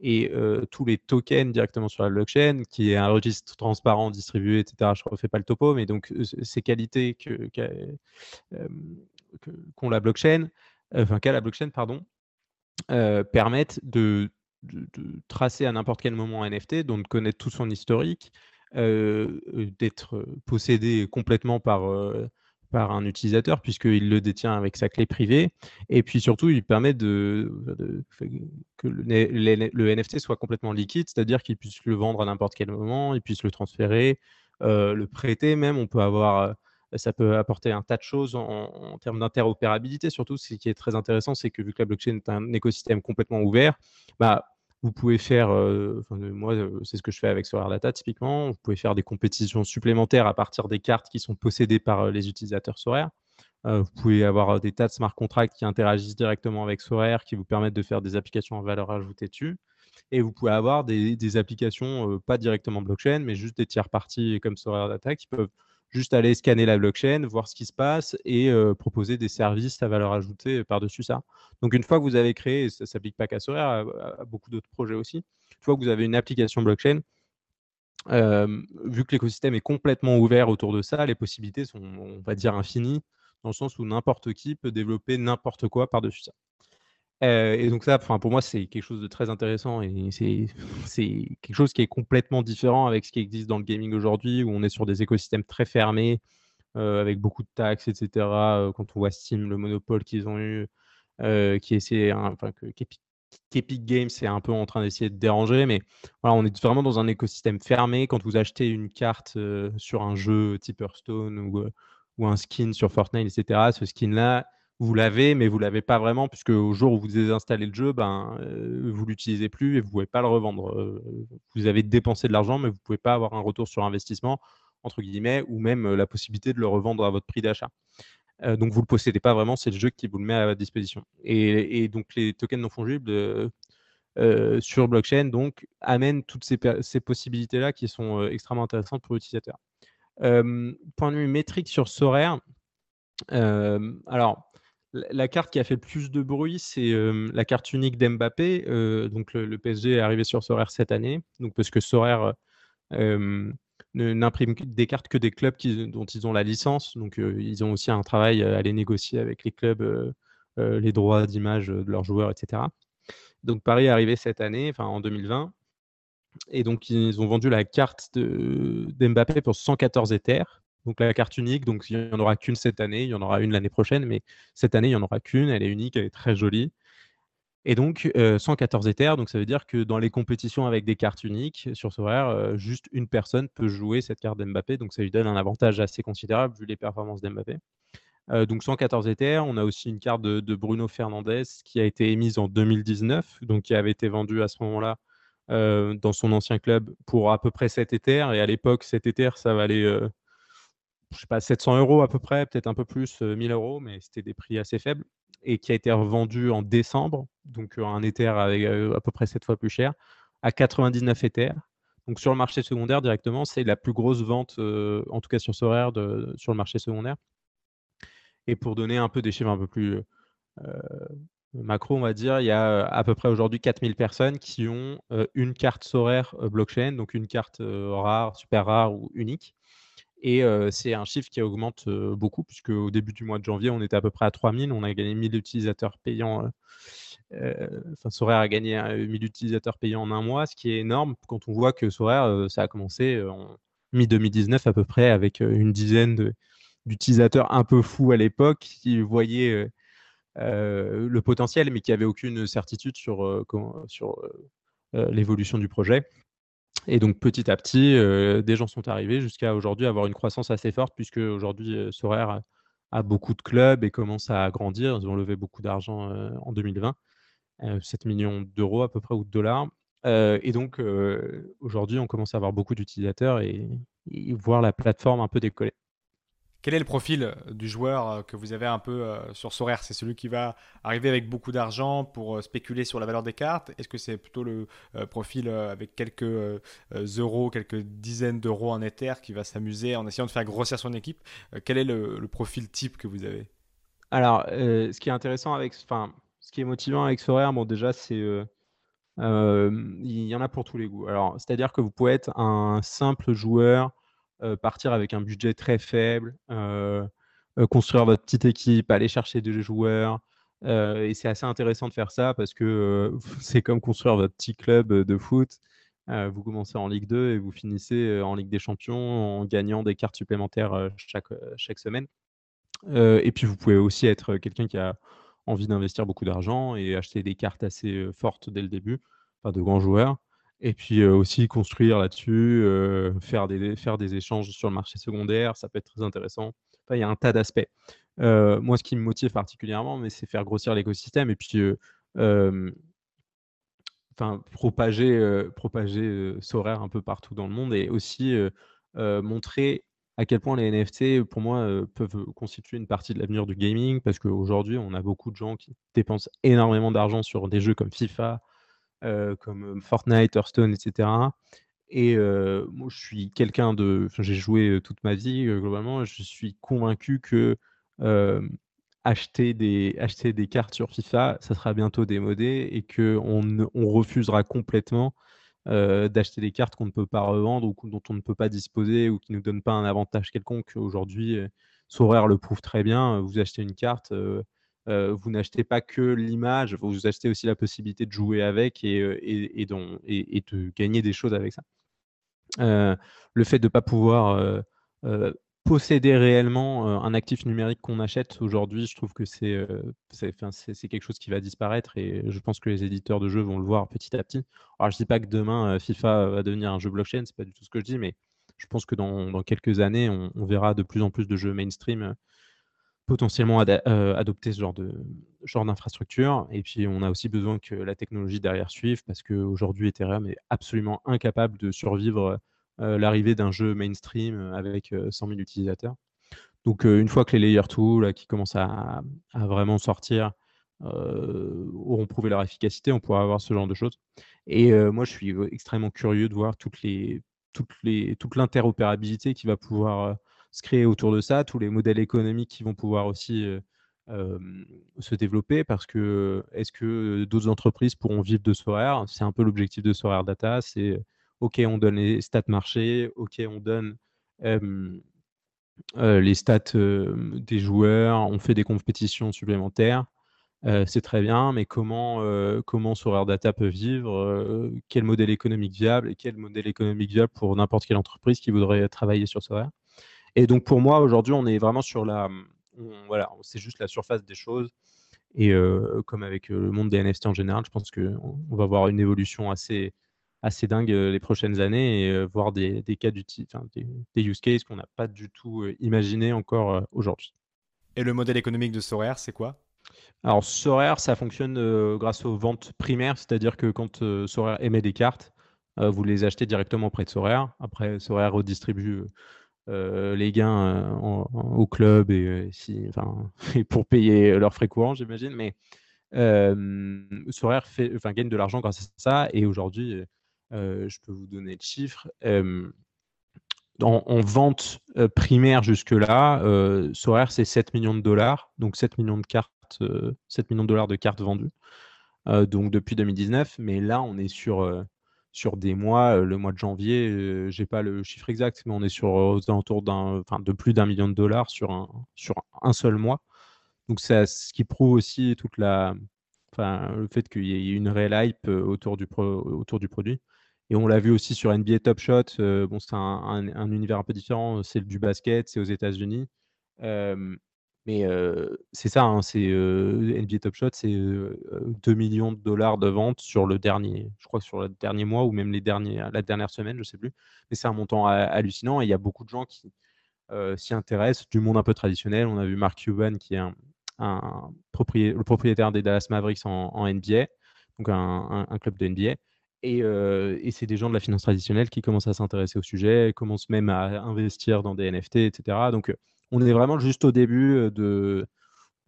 et tous les tokens directement sur la blockchain, qui est un registre transparent, distribué, etc. Je ne refais pas le topo, mais donc ces qualités qu'ont la blockchain, enfin qu'a la blockchain, pardon, permettent de, tracer à n'importe quel moment un NFT, donc de connaître tout son historique, d'être possédé complètement par par un utilisateur puisqu'il le détient avec sa clé privée. Et puis surtout, il permet de, que le, NFT soit complètement liquide, c'est-à-dire qu'il puisse le vendre à n'importe quel moment, il puisse le transférer, le prêter même. On peut avoir ça peut apporter un tas de choses en, termes d'interopérabilité. Surtout, ce qui est très intéressant, c'est que vu que la blockchain est un écosystème complètement ouvert, bah, vous pouvez faire, euh, moi, euh, c'est ce que je fais avec Solar Data typiquement, vous pouvez faire des compétitions supplémentaires à partir des cartes qui sont possédées par euh, les utilisateurs Sorare. vous pouvez avoir des tas de smart contracts qui interagissent directement avec Sorare, qui vous permettent de faire des applications en valeur ajoutée dessus. Et vous pouvez avoir des, applications, pas directement blockchain, mais juste des tiers parties comme Sorare Data qui peuvent juste aller scanner la blockchain, voir ce qui se passe et proposer des services à valeur ajoutée par-dessus ça. Donc une fois que vous avez créé, et ça ne s'applique pas qu'à Sorare, à, beaucoup d'autres projets aussi, une fois que vous avez une application blockchain, vu que l'écosystème est complètement ouvert autour de ça, les possibilités sont, on va dire, infinies, dans le sens où n'importe qui peut développer n'importe quoi par-dessus ça. Euh, et donc ça, pour moi, c'est quelque chose de très intéressant et c'est quelque chose qui est complètement différent avec ce qui existe dans le gaming aujourd'hui, où on est sur des écosystèmes très fermés, euh, avec beaucoup de taxes, etc. Euh, quand on voit Steam, le monopole qu'ils ont eu, qui essaie, enfin, qu'Epic Games est un peu en train d'essayer de déranger, mais voilà, on est vraiment dans un écosystème fermé. Quand vous achetez une carte sur un jeu type Hearthstone ou, ou un skin sur Fortnite, etc., ce skin-là, vous l'avez, mais vous ne l'avez pas vraiment, puisque au jour où vous désinstallez le jeu, ben, euh, vous ne l'utilisez plus et vous ne pouvez pas le revendre. Euh, vous avez dépensé de l'argent, mais vous ne pouvez pas avoir un retour sur investissement, entre guillemets, ou même euh, la possibilité de le revendre à votre prix d'achat. donc vous ne le possédez pas vraiment, c'est le jeu qui vous le met à votre disposition. Et, donc les tokens non fongibles sur blockchain donc, amènent toutes ces, ces possibilités-là qui sont extrêmement intéressantes pour l'utilisateur. point de vue métrique sur Sorare, alors, la carte qui a fait le plus de bruit, c'est la carte unique d'Mbappé. donc le, PSG est arrivé sur Sorare cette année, donc parce que Sorare n'imprime des cartes que des clubs dont ils ont la licence. Donc ils ont aussi un travail à aller négocier avec les clubs les droits d'image de leurs joueurs, etc. Donc Paris est arrivé cette année, en 2020. Et donc ils ont vendu la carte d'Mbappé pour 114 Ethers donc la carte unique, donc il n'y en aura qu'une cette année, il y en aura une l'année prochaine, mais cette année, il n'y en aura qu'une, elle est unique, elle est très jolie. Et donc 114 Ethers, donc ça veut dire que dans les compétitions avec des cartes uniques sur Sorare, juste une personne peut jouer cette carte d'Mbappé, donc ça lui donne un avantage assez considérable vu les performances d'Mbappé. donc 114 Ethers, on a aussi une carte de, Bruno Fernandez qui a été émise en 2019, donc qui avait été vendue à ce moment-là dans son ancien club pour à peu près 7 Ethers, et à l'époque 7 Ethers ça valait je sais pas, 700 euros à peu près, peut-être un peu plus, 1000 euh, euros, mais c'était des prix assez faibles, et qui a été revendu en décembre, donc euh, un Ether euh, à peu près 7 fois plus cher, à 99 Ethers. Donc sur le marché secondaire directement, c'est la plus grosse vente, en tout cas sur de, sur le marché secondaire. Et pour donner un peu des chiffres un peu plus macro, on va dire, il y a à peu près aujourd'hui 4000 personnes qui ont une carte Sorare blockchain, donc une carte rare, super rare ou unique. Et c'est un chiffre qui augmente beaucoup, puisque au début du mois de janvier, on était à peu près à 3000. On a gagné 1000 utilisateurs payants. enfin, Sorare a gagné 1000 utilisateurs payants en un mois, ce qui est énorme quand on voit que Sorare, ça a commencé en mi-2019 à peu près, avec une dizaine d'utilisateurs un peu fous à l'époque qui voyaient le potentiel, mais qui n'avaient aucune certitude sur, sur l'évolution du projet. Et donc petit à petit, euh, des gens sont arrivés jusqu'à aujourd'hui avoir une croissance assez forte, puisque aujourd'hui, euh, a, beaucoup de clubs et commence à grandir. Ils ont levé beaucoup d'argent euh, en 2020, 7 millions d'euros à peu près ou de dollars. et donc aujourd'hui, on commence à avoir beaucoup d'utilisateurs et, et, voir la plateforme un peu décoller. Quel est le profil euh, du joueur euh, que vous avez un peu euh, sur Sorare C'est celui qui va arriver avec beaucoup d'argent pour spéculer sur la valeur des cartes? Est-ce que c'est plutôt le profil avec quelques euros, quelques dizaines d'euros en Ether qui va s'amuser en essayant de faire grossir son équipe? Quel est le, profil type que vous avez? Alors, ce qui est intéressant avec, enfin, ce qui est motivant avec Sorare, bon déjà c'est il y en a pour tous les goûts. Alors, c'est-à-dire que vous pouvez être un simple joueur partir avec un budget très faible, euh, euh, construire votre petite équipe, aller chercher des joueurs. et c'est assez intéressant de faire ça parce que c'est comme construire votre petit club de foot. vous commencez en Ligue 2 et vous finissez en Ligue des Champions en gagnant des cartes supplémentaires chaque, chaque semaine. et puis vous pouvez aussi être quelqu'un qui a envie d'investir beaucoup d'argent et acheter des cartes assez fortes dès le début, pas de grands joueurs. Et puis aussi construire là-dessus, faire, des, faire des échanges sur le marché secondaire, ça peut être très intéressant. il y a un tas d'aspects. moi, ce qui me motive particulièrement, c'est faire grossir l'écosystème et puis enfin, propager, propager Sorare un peu partout dans le monde et aussi montrer à quel point les NFT, pour moi, peuvent constituer une partie de l'avenir du gaming, parce qu'aujourd'hui, on a beaucoup de gens qui dépensent énormément d'argent sur des jeux comme FIFA, comme Fortnite, Hearthstone, etc. Et moi, je suis quelqu'un de... j'ai joué toute ma vie, globalement, je suis convaincu que acheter, des, acheter des cartes sur FIFA, ça sera bientôt démodé et qu'on on refusera complètement euh, d'acheter des cartes qu'on ne peut pas revendre ou dont on ne peut pas disposer ou qui ne nous donnent pas un avantage quelconque. Aujourd'hui, euh, Sorare le prouve très bien. Vous achetez une carte, euh, vous n'achetez pas que l'image, vous achetez aussi la possibilité de jouer avec et, de gagner des choses avec ça. le fait de ne pas pouvoir posséder réellement un actif numérique qu'on achète aujourd'hui, je trouve que c'est quelque chose qui va disparaître et je pense que les éditeurs de jeux vont le voir petit à petit. Alors je ne dis pas que demain FIFA va devenir un jeu blockchain, c'est pas du tout ce que je dis, mais je pense que dans quelques années, on, verra de plus en plus de jeux mainstream potentiellement adopter ce genre de genre d'infrastructure. Et puis on a aussi besoin que la technologie derrière suive parce qu'aujourd'hui Ethereum est absolument incapable de survivre euh, l'arrivée d'un jeu mainstream euh, avec 100 euh, 000 utilisateurs. Donc une fois que les layer 2 qui commencent à, vraiment sortir auront prouvé leur efficacité, on pourra avoir ce genre de choses. Et moi, je suis extrêmement curieux de voir toute l'interopérabilité qui va pouvoir se créer autour de ça, tous les modèles économiques qui vont pouvoir aussi se développer, parce que est-ce que d'autres entreprises pourront vivre de Sorare C'est un peu l'objectif de Sorare Data, c'est OK, on donne les stats marché, OK, on donne les stats des joueurs, on fait des compétitions supplémentaires. c'est très bien, mais comment, comment Sorare Data peut vivre Quel modèle économique viable et quel modèle économique viable pour n'importe quelle entreprise qui voudrait travailler sur Sorare Et donc pour moi, aujourd'hui, on est vraiment sur la. voilà, c'est juste la surface des choses. Et comme avec le monde des NFT en général, je pense qu'on on va voir une évolution assez, assez dingue les prochaines années et voir des, des cas d'utilité, des, des, use cases qu'on n'a pas du tout imaginé encore aujourd'hui. Et le modèle économique de Sorare, c'est quoi? Alors Sorare, ça fonctionne grâce aux ventes primaires, c'est-à-dire que quand Sorare émet des cartes, vous les achetez directement auprès de Sorare. Après, Sorare redistribue les gains au club enfin, et pour payer leurs frais courants, j'imagine. Mais Sorare fait, gagne de l'argent grâce à ça. Et aujourd'hui, euh, je peux vous donner le chiffre. En, vente euh, primaire jusque-là, euh, Sorare, c'est 7 millions de dollars, donc 7 millions de cartes, 7 millions de dollars de cartes vendues, donc depuis 2019. Mais là, on est sur, sur des mois, le mois de janvier, j'ai pas le chiffre exact, mais on est sur aux alentours d'un, de plus d'un million de dollars sur un, sur un seul mois. Donc c'est ce qui prouve aussi toute la, enfin, le fait qu'il y ait une réelle hype autour du, autour du produit. Et on l'a vu aussi sur NBA Top Shot. Euh, bon, c'est un, univers un peu différent. C'est du basket, c'est aux États-Unis. Mais c'est ça, hein, c'est NBA Top Shot, c'est 2 millions de dollars de vente sur le dernier, je crois sur le dernier mois ou même les derniers, la dernière semaine, je sais plus. Mais c'est un montant hallucinant et il y a beaucoup de gens qui s'y intéressent du monde un peu traditionnel. On a vu Mark Cuban qui est le propriétaire des Dallas Mavericks en, NBA, donc un, un, club de NBA. Et, c'est des gens de la finance traditionnelle qui commencent à s'intéresser au sujet, commencent même à investir dans des NFT, etc. Donc, on est vraiment juste au début de,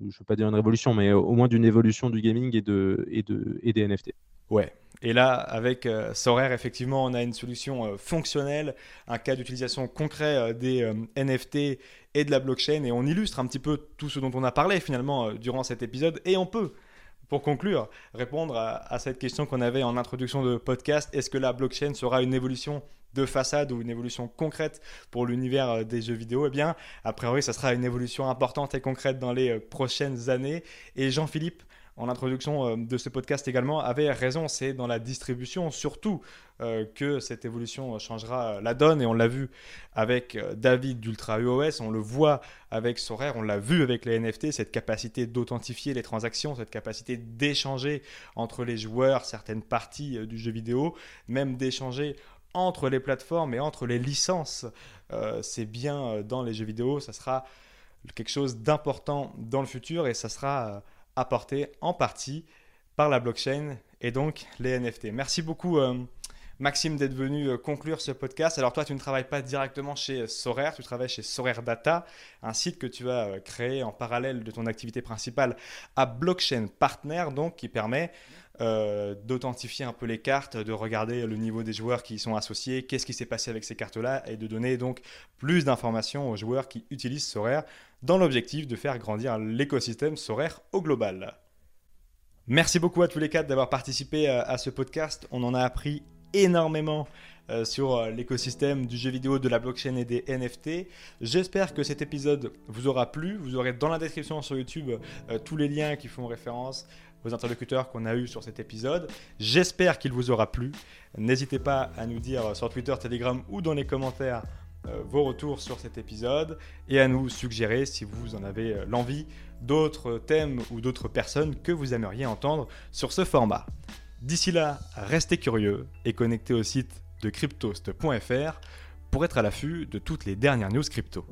je veux pas dire une révolution, mais au moins d'une évolution du gaming et, de, des NFT. Ouais. Et là, avec Sorare, effectivement, on a une solution fonctionnelle, un cas d'utilisation concret des NFT et de la blockchain, et on illustre un petit peu tout ce dont on a parlé finalement durant cet épisode, et on peut pour conclure, répondre à, cette question qu'on avait en introduction de podcast, est-ce que la blockchain sera une évolution de façade ou une évolution concrète pour l'univers euh, des jeux vidéo Eh bien, a priori, ça sera une évolution importante et concrète dans les euh, prochaines années. Et Jean-Philippe, en introduction euh, de ce podcast également, avait raison. C'est dans la distribution surtout que cette évolution changera la donne. Et on l'a vu avec David d'Ultra UOS, on le voit avec Sorare, on l'a vu avec les NFT, cette capacité d'authentifier les transactions, cette capacité d'échanger entre les joueurs certaines parties du jeu vidéo, même d'échanger entre les plateformes et entre les licences. c'est bien dans les jeux vidéo, ça sera quelque chose d'important dans le futur et ça sera apporté en partie par la blockchain et donc les NFT. Merci beaucoup euh, Maxime d'être venu euh, conclure ce podcast. Alors toi, tu ne travailles pas directement chez Sorare, tu travailles chez Sorare Data, un site que tu as euh, créé en parallèle de ton activité principale à Blockchain Partner, donc qui permet d'authentifier un peu les cartes, de regarder le niveau des joueurs qui y sont associés, qu'est-ce qui s'est passé avec ces cartes-là, et de donner donc plus d'informations aux joueurs qui utilisent Sorare dans l'objectif de faire grandir l'écosystème Sorare au global. Merci beaucoup à tous les quatre d'avoir participé euh, à ce podcast. On en a appris énormément euh, sur euh, l'écosystème du jeu vidéo, de la blockchain et des NFT. J'espère que cet épisode vous aura plu. Vous aurez dans la description sur YouTube tous les liens qui font référence aux interlocuteurs qu'on a eu sur cet épisode. J'espère qu'il vous aura plu. N'hésitez pas à nous dire sur Twitter, Telegram ou dans les commentaires euh, vos retours sur cet épisode et à nous suggérer, si vous en avez euh, l'envie, d'autres thèmes ou d'autres personnes que vous aimeriez entendre sur ce format. D'ici là, restez curieux et connectez au site de cryptost.fr pour être à l'affût de toutes les dernières news crypto.